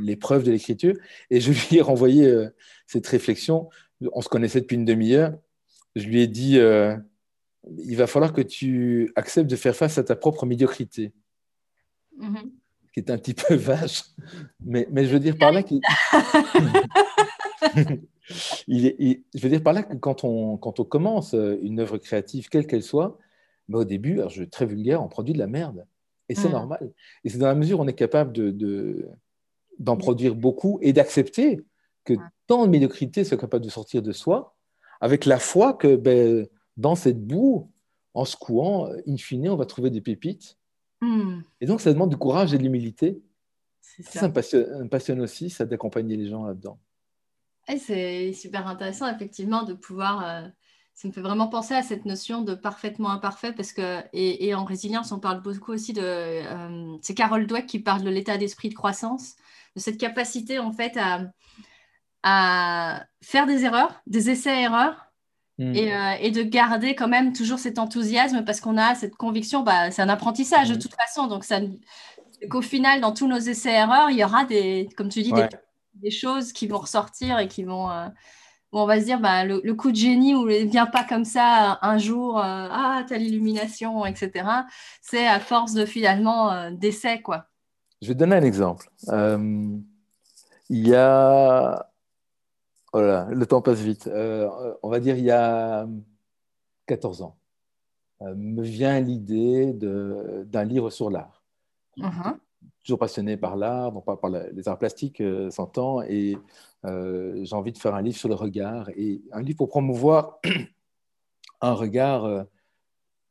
l'épreuve de l'écriture. Et je lui ai renvoyé euh, cette réflexion. On se connaissait depuis une demi-heure. Je lui ai dit euh, il va falloir que tu acceptes de faire face à ta propre médiocrité, Mhm. qui est un petit peu vache. Mais, mais je veux dire par là qu'il. Il est- il- je veux dire par là que quand on, quand on commence euh, une œuvre créative, quelle qu'elle soit, bah, au début, alors je être très vulgaire, on produit de la merde. Et c'est Mm. normal. Et c'est dans la mesure où on est capable de, de- d'en produire beaucoup et d'accepter que tant de médiocrité soit capable de sortir de soi, avec la foi que ben, dans cette boue, en secouant, in fine, on va trouver des pépites. Mm. Et donc, ça demande du courage et de l'humilité. Ça, ça ça. me passionne, me passionne aussi, ça d'accompagner les gens là-dedans. Et c'est super intéressant, effectivement, de pouvoir. euh, ça me fait vraiment penser à cette notion de parfaitement imparfait, parce que. Et, et en résilience, on parle beaucoup aussi de. euh, c'est Carol Dweck qui parle de l'état d'esprit de croissance, de cette capacité, en fait, à, à faire des erreurs, des essais-erreurs, Mm. et, euh, et de garder quand même toujours cet enthousiasme parce qu'on a cette conviction, bah, c'est un apprentissage de Mhm. toute façon. Donc, ça, qu'au final, dans tous nos essais-erreurs, il y aura des, comme tu dis, Ouais. des, des choses qui vont ressortir et qui vont, euh, où on va se dire bah, le, coup de génie il ne vient pas comme ça un jour, euh, ah, t'as l'illumination, etc. C'est à force de finalement euh, d'essais, quoi. Je vais te donner un exemple. Euh, il y a. Voilà, le temps passe vite. on va dire il y a 14 ans. me vient l'idée d'un livre sur l'art. Uh-huh toujours passionné par l'art, non pas par les arts plastiques, euh, s'entend, et euh, j'ai envie de faire un livre sur le regard, et un livre pour promouvoir un regard euh,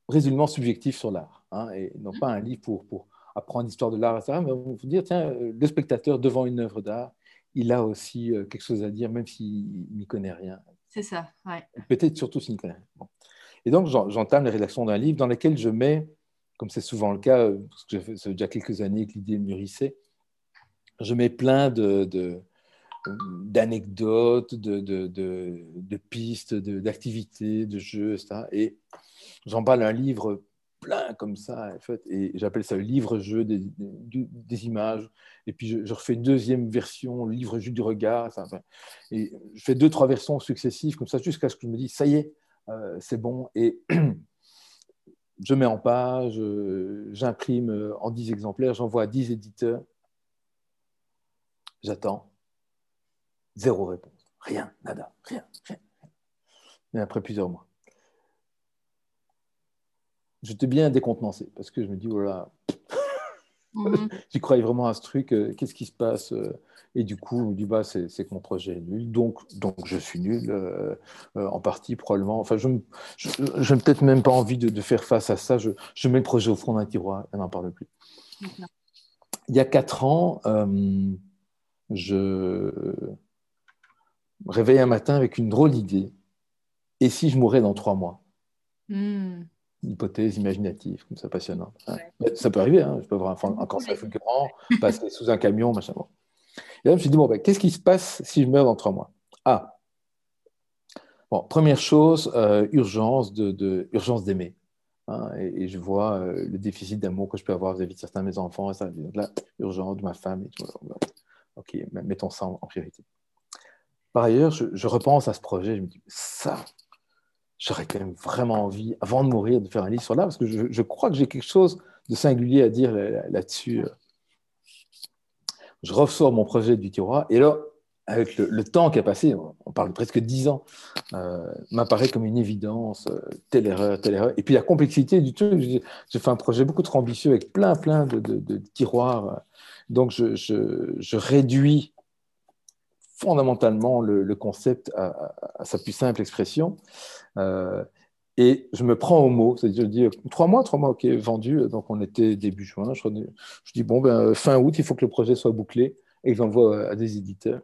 résolument subjectif sur l'art, hein, et non pas un livre pour, pour apprendre l'histoire de l'art, mais vous dire, tiens, le spectateur devant une œuvre d'art, il a aussi quelque chose à dire, même s'il n'y connaît rien. C'est ça, ouais. Peut-être surtout s'il n'y connaît rien. Et donc, j'entame la rédaction d'un livre dans lequel je mets comme c'est souvent le cas, parce que ça fait déjà quelques années que l'idée mûrissait, je mets plein de, d'anecdotes, de, de, de, pistes, d'activités, de, jeux, etc. Et j'emballe un livre plein comme ça, en fait, et j'appelle ça le livre-jeu des, images. Et puis je, refais une deuxième version, le livre-jeu du regard. et je fais deux, trois versions successives comme ça, jusqu'à ce que je me dise, ça y est, euh, c'est bon. Et je mets en page, j'imprime euh, en 10 exemplaires, j'envoie à 10 éditeurs. J'attends. Zéro réponse. Rien, nada, rien, rien. Mais après plusieurs mois. J'étais bien décontenancé parce que je me dis, voilà, Mhm. tu croyais vraiment à ce truc, euh, qu'est-ce qui se passe euh, Et du coup, du bas, c'est que mon projet est nul, donc, donc je suis nul, euh, en partie probablement. Enfin, je n'ai peut-être même pas envie de, faire face à ça. Je, je, mets le projet au fond d'un tiroir et n'en parle plus. Il y a quatre ans, je réveille un matin avec une drôle d'idée. Et si je mourais dans trois mois? Hmm hypothèse imaginative, comme ça, passionnante. Hein. Ça peut arriver, hein. je peux avoir un, cancer fulgurant, passer sous un camion, machin. Et là, je me suis dit, bon, ben, qu'est-ce qui se passe si je meurs dans trois mois? Ah, bon, première chose, euh, urgence d'aimer. De, urgence d'aimer. Hein, et, je vois euh, le déficit d'amour que je peux avoir vis-à-vis de certains de mes enfants. Et ça, donc là, urgence de ma femme. Et tout. Ok, mettons ça en, priorité. Par ailleurs, je, je, repense à ce projet. Je me dis, ça, j'aurais quand même vraiment envie, avant de mourir, de faire un livre sur l'art, parce que je, crois que j'ai quelque chose de singulier à dire là-dessus. Je ressors mon projet du tiroir, et là, avec le, temps qui a passé, on parle presque dix ans, euh, m'apparaît comme une évidence, euh, telle erreur, telle erreur. Et puis la complexité du truc, j'ai fait un projet beaucoup trop ambitieux avec plein, plein de, tiroirs. Donc je, réduis fondamentalement le, concept à, sa plus simple expression. Euh, et je me prends au mot, c'est-à-dire je dis trois mois, trois mois, ok, vendu. Donc on était début juin. Je, je dis bon, ben, fin août, il faut que le projet soit bouclé et que j'envoie à des éditeurs.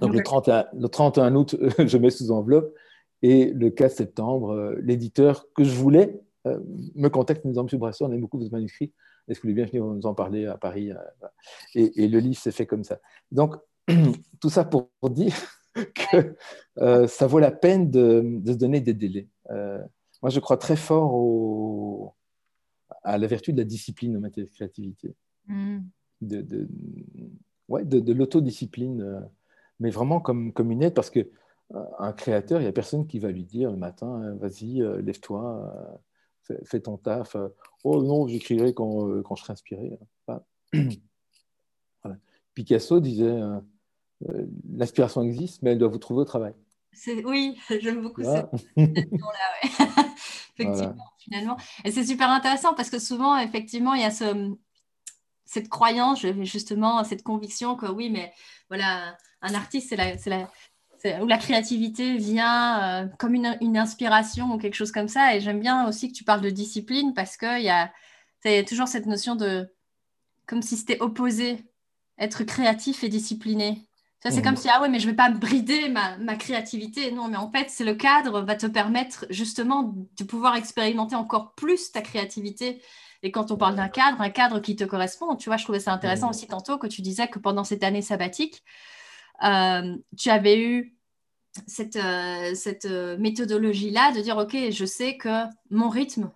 Donc le, 31, le 31 août, je mets sous enveloppe et le 4 septembre, euh, l'éditeur que je voulais euh, me contacte en me disant Monsieur Brasson, on aime beaucoup votre manuscrit. Est-ce que vous voulez bien venir nous en parler à Paris et, et, le livre s'est fait comme ça. Donc, tout ça pour dire que euh, ça vaut la peine de, se donner des délais. Euh, moi, je crois très fort à la vertu de la discipline en matière de créativité, mm. de, de, ouais, de, l'autodiscipline, euh, mais vraiment comme, comme une aide, parce que un créateur, il n'y a personne qui va lui dire le matin, vas-y, lève-toi, fais, ton taf. oh non, j'écrirai quand, quand je serai inspiré. Picasso disait euh, l'aspiration existe, mais elle doit vous trouver au travail. Oui, j'aime beaucoup ça. là effectivement, finalement. Et c'est super intéressant parce que souvent, effectivement, il y a ce, cette croyance, justement, cette conviction que oui, mais voilà, un artiste, c'est la, la, où la créativité vient euh, comme une, une, inspiration ou quelque chose comme ça. Et j'aime bien aussi que tu parles de discipline parce qu'il y a, y a toujours cette notion de comme si c'était opposé, être créatif et discipliné. Ça, c'est comme si, ah ouais, mais je ne vais pas brider ma, ma, créativité. Non, mais en fait, c'est le cadre va te permettre justement de pouvoir expérimenter encore plus ta créativité. Et quand on parle d'un cadre, un cadre qui te correspond, tu vois, je trouvais ça intéressant aussi tantôt que tu disais que pendant cette année sabbatique, euh, tu avais eu cette, euh, cette euh, méthodologie-là de dire, OK, je sais que mon rythme,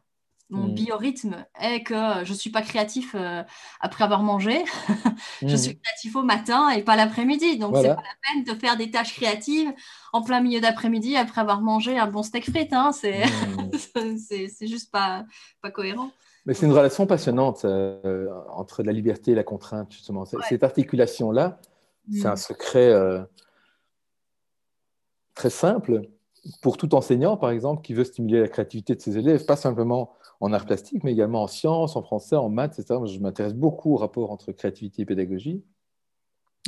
mon mm. biorhythme est que je ne suis pas créatif euh, après avoir mangé. je mm. suis créatif au matin et pas l'après-midi. Donc, c'est pas la peine de faire des tâches créatives en plein milieu d'après-midi après avoir mangé un bon steak frites. Hein. C'est juste pas, pas cohérent. Mais c'est une relation passionnante euh, entre la liberté et la contrainte, justement. Cette articulation-là, c'est un secret euh, très simple pour tout enseignant, par exemple, qui veut stimuler la créativité de ses élèves, pas simplement en art plastique, mais également en sciences, en français, en maths, etc. Je m'intéresse beaucoup au rapport entre créativité et pédagogie.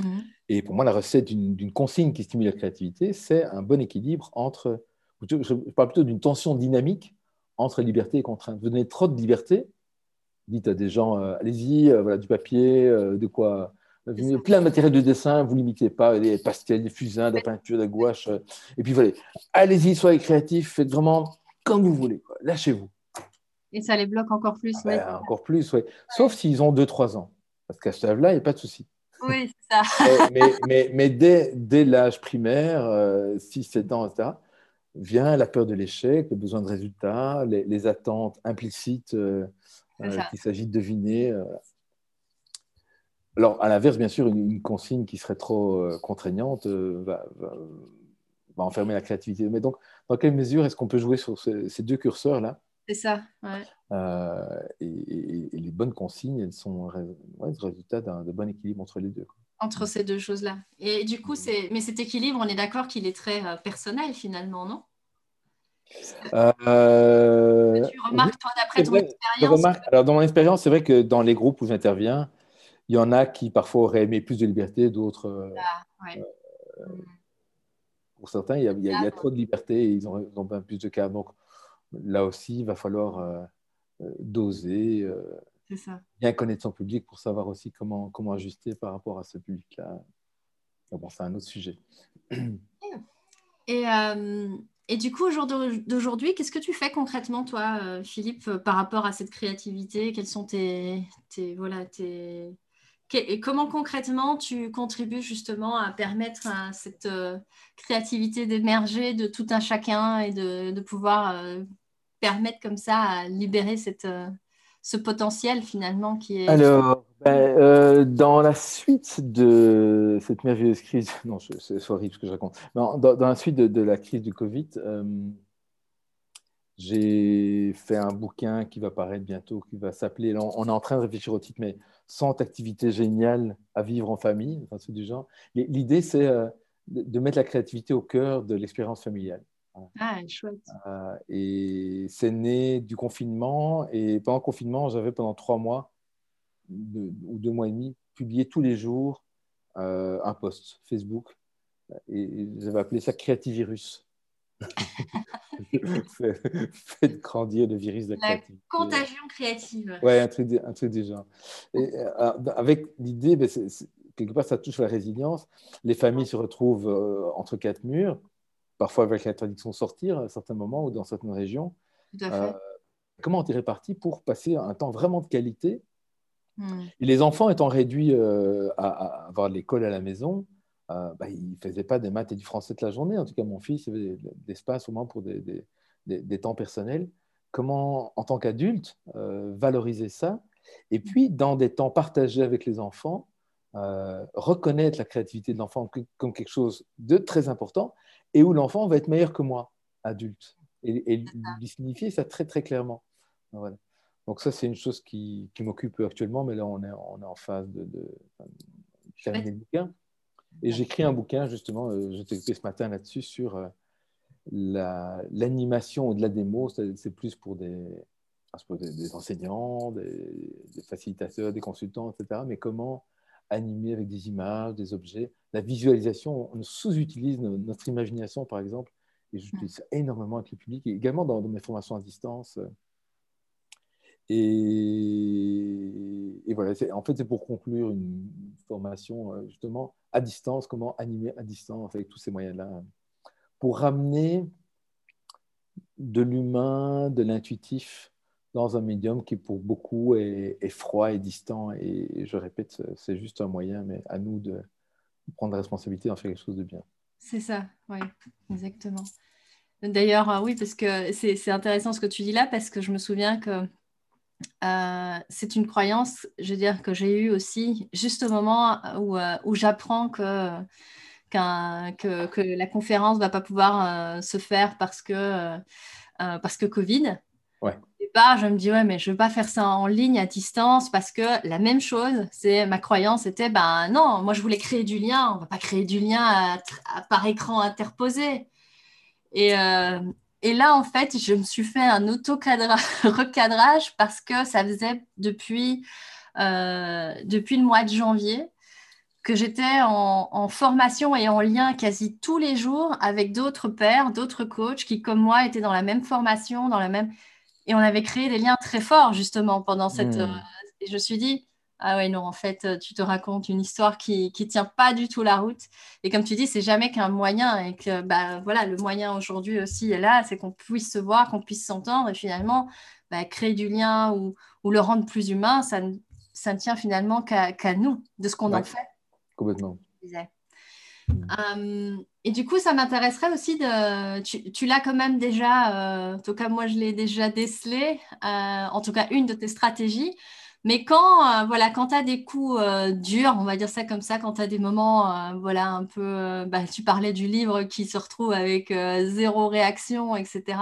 Mmh. Et pour moi, la recette d'une consigne qui stimule la créativité, c'est un bon équilibre entre, je parle plutôt d'une tension dynamique entre liberté et contrainte. Vous donnez trop de liberté, dites à des gens, euh, allez-y, euh, voilà, du papier, euh, de quoi plein de matériel de dessin, vous limitez pas, des pastels, des fusains, de la peinture, de la gouache. et puis voilà, allez-y, soyez créatifs, faites vraiment comme vous voulez, lâchez-vous. Et ça les bloque encore plus. Ah ben, encore plus, oui. Sauf s'ils ont 2-3 ans. Parce qu'à ce âge-là, il n'y a pas de souci. Oui, c'est ça. mais, mais, dès, dès l'âge primaire, 6-7 ans, etc., vient la peur de l'échec, le besoin de résultats, les, attentes implicites euh, euh, qu'il s'agit de deviner. Euh. Alors, à l'inverse, bien sûr, une, consigne qui serait trop contraignante va, enfermer la créativité. Mais donc, dans quelle mesure est-ce qu'on peut jouer sur ces, deux curseurs-là? C'est ça, ouais. et, les bonnes consignes, elles sont le résultat d'un bon équilibre entre les deux. Entre ces deux choses-là. Et du coup, c'est... mais cet équilibre, on est d'accord qu'il est très personnel finalement, non? Euh, tu remarques, toi, d'après ton expérience? Alors, dans mon expérience, c'est vrai que dans les groupes où j'interviens, il y en a qui parfois auraient aimé plus de liberté, d'autres. Euh, ah, euh, pour certains, il y, a, il, y a, trop de liberté et ils ont, ils ont plus de cas. Donc, là aussi, il va falloir doser, bien connaître son public pour savoir aussi comment, comment ajuster par rapport à ce public-là. Bon, c'est un autre sujet. Et. Et du coup, au jour d'aujourd'hui, qu'est-ce que tu fais concrètement, toi, euh, Philippe, euh, par rapport à cette créativité? Quels sont tes, voilà, tes... Et comment concrètement tu contribues justement à permettre à cette euh, créativité d'émerger de tout un chacun et de, pouvoir permettre comme ça à libérer cette, ce potentiel finalement qui est... Alors, ben, euh, dans la suite de cette merveilleuse crise, non, c'est horrible ce que je raconte, dans, dans, la suite de, la crise du Covid, euh, j'ai fait un bouquin qui va paraître bientôt, qui va s'appeler, on est en train de réfléchir au titre, mais 100 activités géniales à vivre en famille, enfin, du genre. L'idée, c'est euh, de mettre la créativité au cœur de l'expérience familiale. Ah, chouette. Euh, et c'est né du confinement. Et pendant le confinement, j'avais pendant trois mois ou deux mois et demi publié tous les jours euh, un post Facebook. Et j'avais appelé ça Créativirus. Faites grandir le virus de la, créativité. contagion créative. Ouais, un truc, un truc du genre. Et, euh, avec l'idée, ben, quelque part, ça touche la résilience. Les familles se retrouvent entre quatre murs parfois avec l'interdiction de sortir à certains moments ou dans certaines régions. Euh, comment on est réparti pour passer un temps vraiment de qualité? Hmm. Et les enfants étant réduits euh, à, avoir l'école à la maison, euh, bah, ils ne faisaient pas des maths et du français toute la journée. En tout cas, mon fils avait d'espace au moins pour des, des, des, temps personnels. Comment, en tant qu'adulte, valoriser ça Et puis, dans des temps partagés avec les enfants, reconnaître la créativité de l'enfant comme quelque chose de très important et où l'enfant va être meilleur que moi, adulte, et, lui signifier ça très très clairement. Donc ça, c'est une chose qui, m'occupe actuellement, mais là, on est, on est en phase de, de, terminer le bouquin. Et j'écris un bouquin, justement, euh, je t'ai ce matin là-dessus, sur euh, l'animation au-delà des mots. C'est plus pour des, enseignants, des, facilitateurs, des consultants, etc. Mais comment animé avec des images, des objets? La visualisation, on sous-utilise notre imagination, par exemple, et j'utilise ça énormément avec le public, et également dans, mes formations à distance. Et, voilà, en fait, c'est pour conclure une formation euh, justement à distance, comment animer à distance avec tous ces moyens-là, pour ramener de l'humain, de l'intuitif dans un médium qui pour beaucoup est, froid et distant. Et je répète, c'est juste un moyen, mais à nous de prendre la responsabilité d'en faire quelque chose de bien. C'est ça, oui, exactement. D'ailleurs, oui, parce que c'est intéressant ce que tu dis là, parce que je me souviens que c'est une croyance, je veux dire, que j'ai eue aussi, juste au moment où, où j'apprends que, que, que, la conférence ne va pas pouvoir se faire parce que, parce que Covid. Ouais départ, je me dis, ouais, mais je ne veux pas faire ça en ligne, à distance, parce que la même chose, c'est ma croyance était, ben non, moi je voulais créer du lien, on ne va pas créer du lien par écran interposé. Et, euh, et, là, en fait, je me suis fait un auto-recadrage parce que ça faisait depuis, euh, depuis le mois de janvier que j'étais en, en, formation et en lien quasi tous les jours avec d'autres pères, d'autres coachs qui, comme moi, étaient dans la même formation, dans la même... Et on avait créé des liens très forts justement pendant cette. Hmm. Euh, et je me suis dit, ah ouais, non, en fait, euh, tu te racontes une histoire qui ne tient pas du tout la route. Et comme tu dis, c'est jamais qu'un moyen. Et que bah, voilà, le moyen aujourd'hui aussi est là, c'est qu'on puisse se voir, qu'on puisse s'entendre. Et finalement, bah, créer du lien ou, ou, le rendre plus humain, ça, ça ne tient finalement qu'à nous, de ce qu'on en fait. Complètement. Euh, et du coup, ça m'intéresserait aussi de. Tu, l'as quand même déjà, euh, en tout cas, moi, je l'ai déjà décelé, euh, en tout cas, une de tes stratégies. Mais quand, voilà, quand tu as des coups durs, on va dire ça comme ça, quand tu as des moments, voilà, un peu. Bah, tu parlais du livre qui se retrouve avec zéro réaction, etc.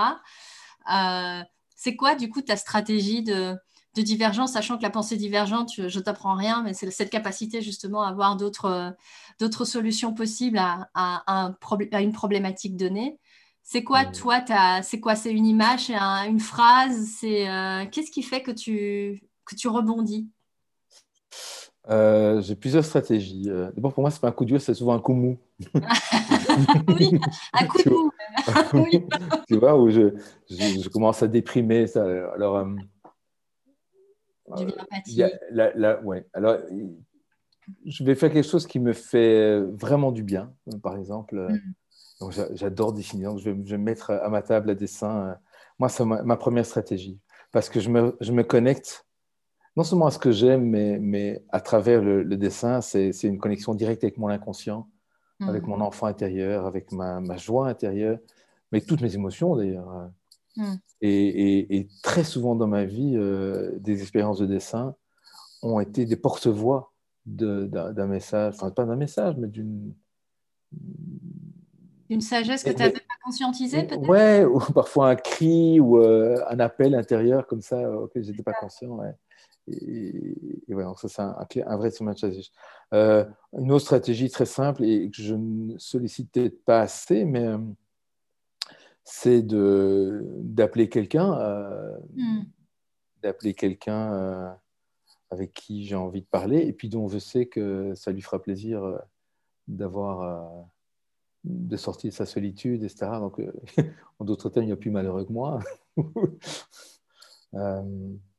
c'est quoi, du coup, ta stratégie de, de divergence, sachant que la pensée divergente, je, t'apprends rien, mais c'est cette capacité justement à avoir d'autres d'autres solutions possibles à, un à, une problématique donnée. C'est quoi, toi, c'est quoi C'est une image, c'est une phrase C'est euh, Qu'est-ce qui fait que tu, que tu rebondis euh, J'ai plusieurs stratégies. Euh, d'abord, pour moi, c'est pas un coup dur, c'est souvent un coup mou. oui, un coup mou. oui. tu vois, où je, je, commence à déprimer. Ça. Alors, ouais. Alors, je vais faire quelque chose qui me fait vraiment du bien, par exemple. Mm. j'adore dessiner, donc je vais, me mettre à ma table à dessin. Moi, c'est ma, première stratégie, parce que je me, je me, connecte non seulement à ce que j'aime, mais, mais, à travers le, dessin, c'est une connexion directe avec mon inconscient, mm. avec mon enfant intérieur, avec ma, ma, joie intérieure, mais toutes mes émotions d'ailleurs. Mm. Et, et, très souvent dans ma vie, euh, des expériences de dessin ont été des porte-voix d'un message, enfin pas d'un message, mais d'une... Une sagesse que tu n'avais pas conscientisée peut-être? Ouais, ou parfois un cri ou euh, un appel intérieur comme ça auquel je n'étais pas conscient. Ouais. Et, et ouais, ça c'est un, un, vrai de sagesse. Euh, une autre stratégie très simple et que je ne sollicite peut-être pas assez, mais euh, c'est d'appeler quelqu'un, hmm. d'appeler quelqu'un avec qui j'ai envie de parler et puis dont je sais que ça lui fera plaisir euh, d'avoir euh, de sortir de sa solitude, etc. Donc, euh, en d'autres termes, il n'y a plus malheureux que moi.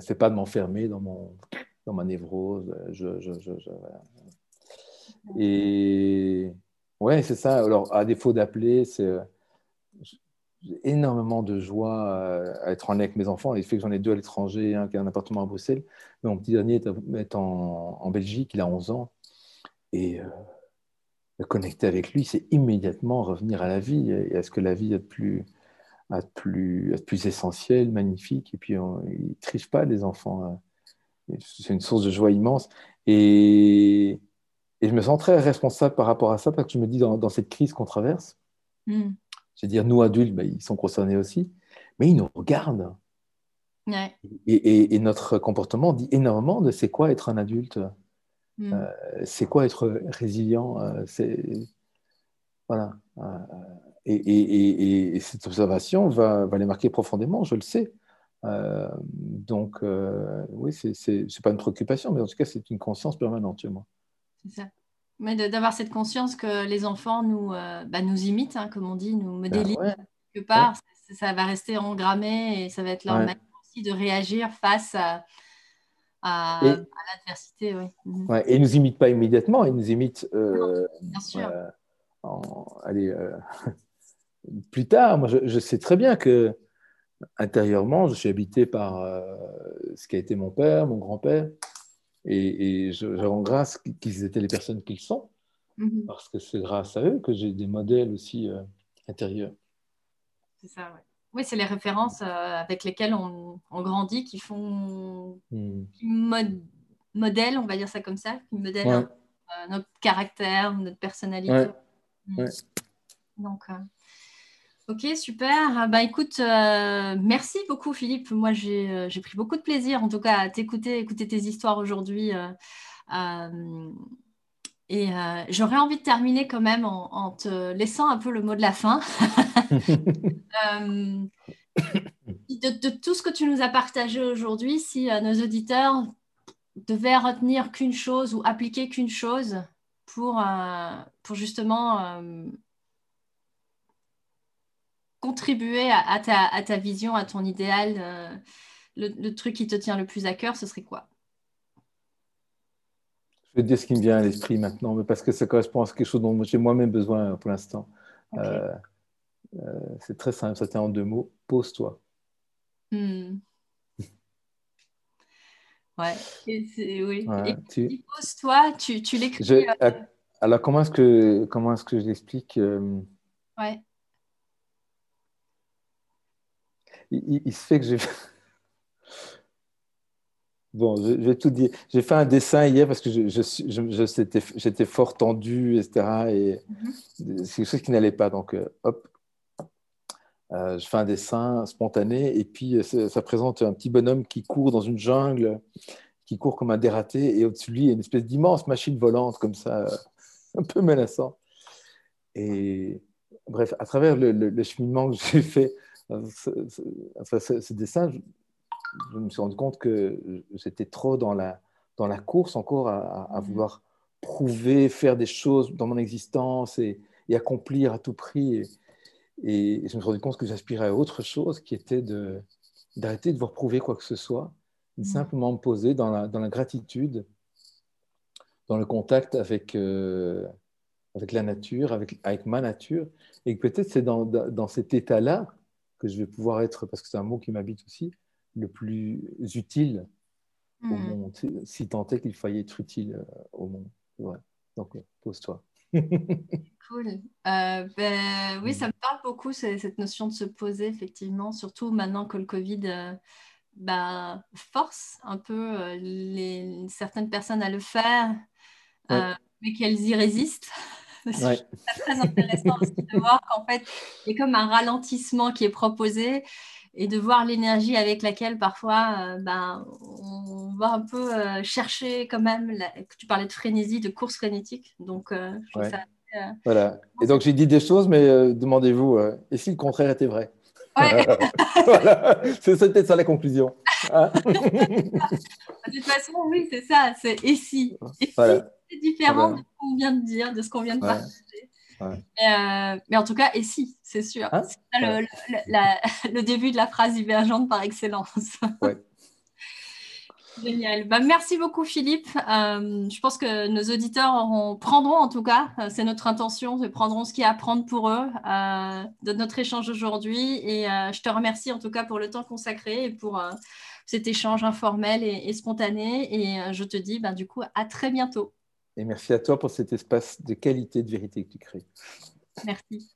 c'est pas de m'enfermer dans, mon, dans ma névrose. Et ouais, c'est ça. Alors, à défaut d'appeler, c'est j'ai énormément de joie à être en lien avec mes enfants. Il fait que j'en ai deux à l'étranger, un qui a un appartement à Bruxelles. mon petit dernier est en, Belgique, il a 11 ans. Et euh, me connecter avec lui, c'est immédiatement revenir à la vie et à ce que la vie a de plus, de plus, de plus essentiel, magnifique. Et puis, ils ne trichent pas, les enfants. Hein. C'est une source de joie immense. Et, et, je me sens très responsable par rapport à ça, parce que je me dis, dans, cette crise qu'on traverse, mm. C'est-à-dire, nous adultes, ben, ils sont concernés aussi, mais ils nous regardent. Et, notre comportement dit énormément de c'est quoi être un adulte, mm. euh, c'est quoi être résilient. Euh, c'est voilà. Euh, et, cette observation va, va, les marquer profondément, je le sais. donc, oui, c'est n'est pas une préoccupation, mais en tout cas, c'est une conscience permanente chez moi. C'est ça. Mais d'avoir cette conscience que les enfants nous, euh, bah, nous imitent, hein, comme on dit, nous modélisent bah quelque part. Ça, va rester engrammé et ça va être leur manière aussi de réagir face à, à, l'adversité. Oui. Mhm. Et ils ne nous imitent pas immédiatement, ils nous imitent euh, bien sûr. Euh, allez, plus tard. Moi, je, je, sais très bien que intérieurement, je suis habité par ce qui a été mon père, mon grand-père. Et, je, rends grâce qu'ils étaient les personnes qu'ils sont, mhm. parce que c'est grâce à eux que j'ai des modèles aussi euh, intérieur. C'est ça, oui. Oui, c'est les références avec lesquelles on, grandit qui font hmm. qui modèlent, on va dire ça comme ça, qui modèlent notre caractère, notre personnalité. Hmm. Donc, Ok, super. Bah écoute, euh, merci beaucoup Philippe. Moi, euh, j'ai pris beaucoup de plaisir en tout cas à t'écouter, écouter tes histoires aujourd'hui. Euh, et j'aurais envie de terminer quand même en, te laissant un peu le mot de la fin. de, tout ce que tu nous as partagé aujourd'hui, si nos auditeurs devaient retenir qu'une chose ou appliquer qu'une chose pour, pour justement contribuer à, ta, vision, à ton idéal, euh, le, truc qui te tient le plus à cœur, ce serait quoi? Je vais te dire ce qui me vient à l'esprit maintenant, mais parce que ça correspond à quelque chose dont j'ai moi-même besoin pour l'instant. Euh, euh, c'est très simple, ça tient en deux mots. Pose-toi. Hmm. Ouais, oui. tu... pose-toi, tu, tu l'écris. Alors, comment est-ce que, comment est-ce que je l'explique Ouais il, se fait que j'ai. Bon, je, vais tout dire. J'ai fait un dessin hier parce que je, je, j'étais fort tendu, etc. Et mm-hmm. c'est quelque chose qui n'allait pas. Donc, euh, hop, euh, je fais un dessin spontané et puis euh, ça, présente un petit bonhomme qui court dans une jungle, qui court comme un dératé et au-dessus de lui, il y a une espèce d'immense machine volante comme ça, un peu menaçant. Et bref, à travers le, le cheminement que j'ai fait ce, dessin, je, me suis rendu compte que j'étais trop dans la, dans la course encore à, mm-hmm. vouloir prouver, faire des choses dans mon existence et, accomplir à tout prix. Et, je me suis rendu compte que j'aspirais à autre chose qui était d'arrêter de, devoir prouver quoi que ce soit, de mm-hmm. simplement me poser dans la, dans la gratitude, dans le contact avec, euh, avec la nature, avec, avec ma nature. Et peut-être c'est dans, dans cet état-là que je vais pouvoir être, parce que c'est un mot qui m'habite aussi, le plus utile au hmm. monde, si tant est qu'il faille être utile euh, au monde. Donc, pose-toi. cool. Euh, ben, oui, hmm. ça me parle beaucoup, cette notion de se poser, effectivement, surtout maintenant que le Covid euh, bah, force un peu les, certaines personnes à le faire, mais qu'elles y résistent. C'est très intéressant aussi de voir qu'en fait, il y a comme un ralentissement qui est proposé et de voir l'énergie avec laquelle parfois euh, ben, on va un peu euh, chercher quand même, tu parlais de frénésie, de course frénétique. Donc, euh, voilà. Et donc, j'ai dit des choses, mais demandez-vous, et si le contraire était vrai? voilà. C'était ça la conclusion. Hein de toute façon, oui, c'est ça. C'est et si, et si c'est différent de ce qu'on vient de dire, de ce qu'on vient de partager? Euh, mais, en tout cas, et si, c'est sûr. Hein? C'est le, début de la phrase divergente par excellence. Génial. Bah, merci beaucoup, Philippe. Euh, je pense que nos auditeurs prendront, en tout cas, euh, c'est notre intention, ils prendront ce qu'il y a à prendre pour eux de notre échange aujourd'hui. Et je te remercie en tout cas pour le temps consacré et pour cet échange informel et, spontané. Et je te dis, bah, du coup, à très bientôt. Et merci à toi pour cet espace de qualité de vérité que tu crées. Merci.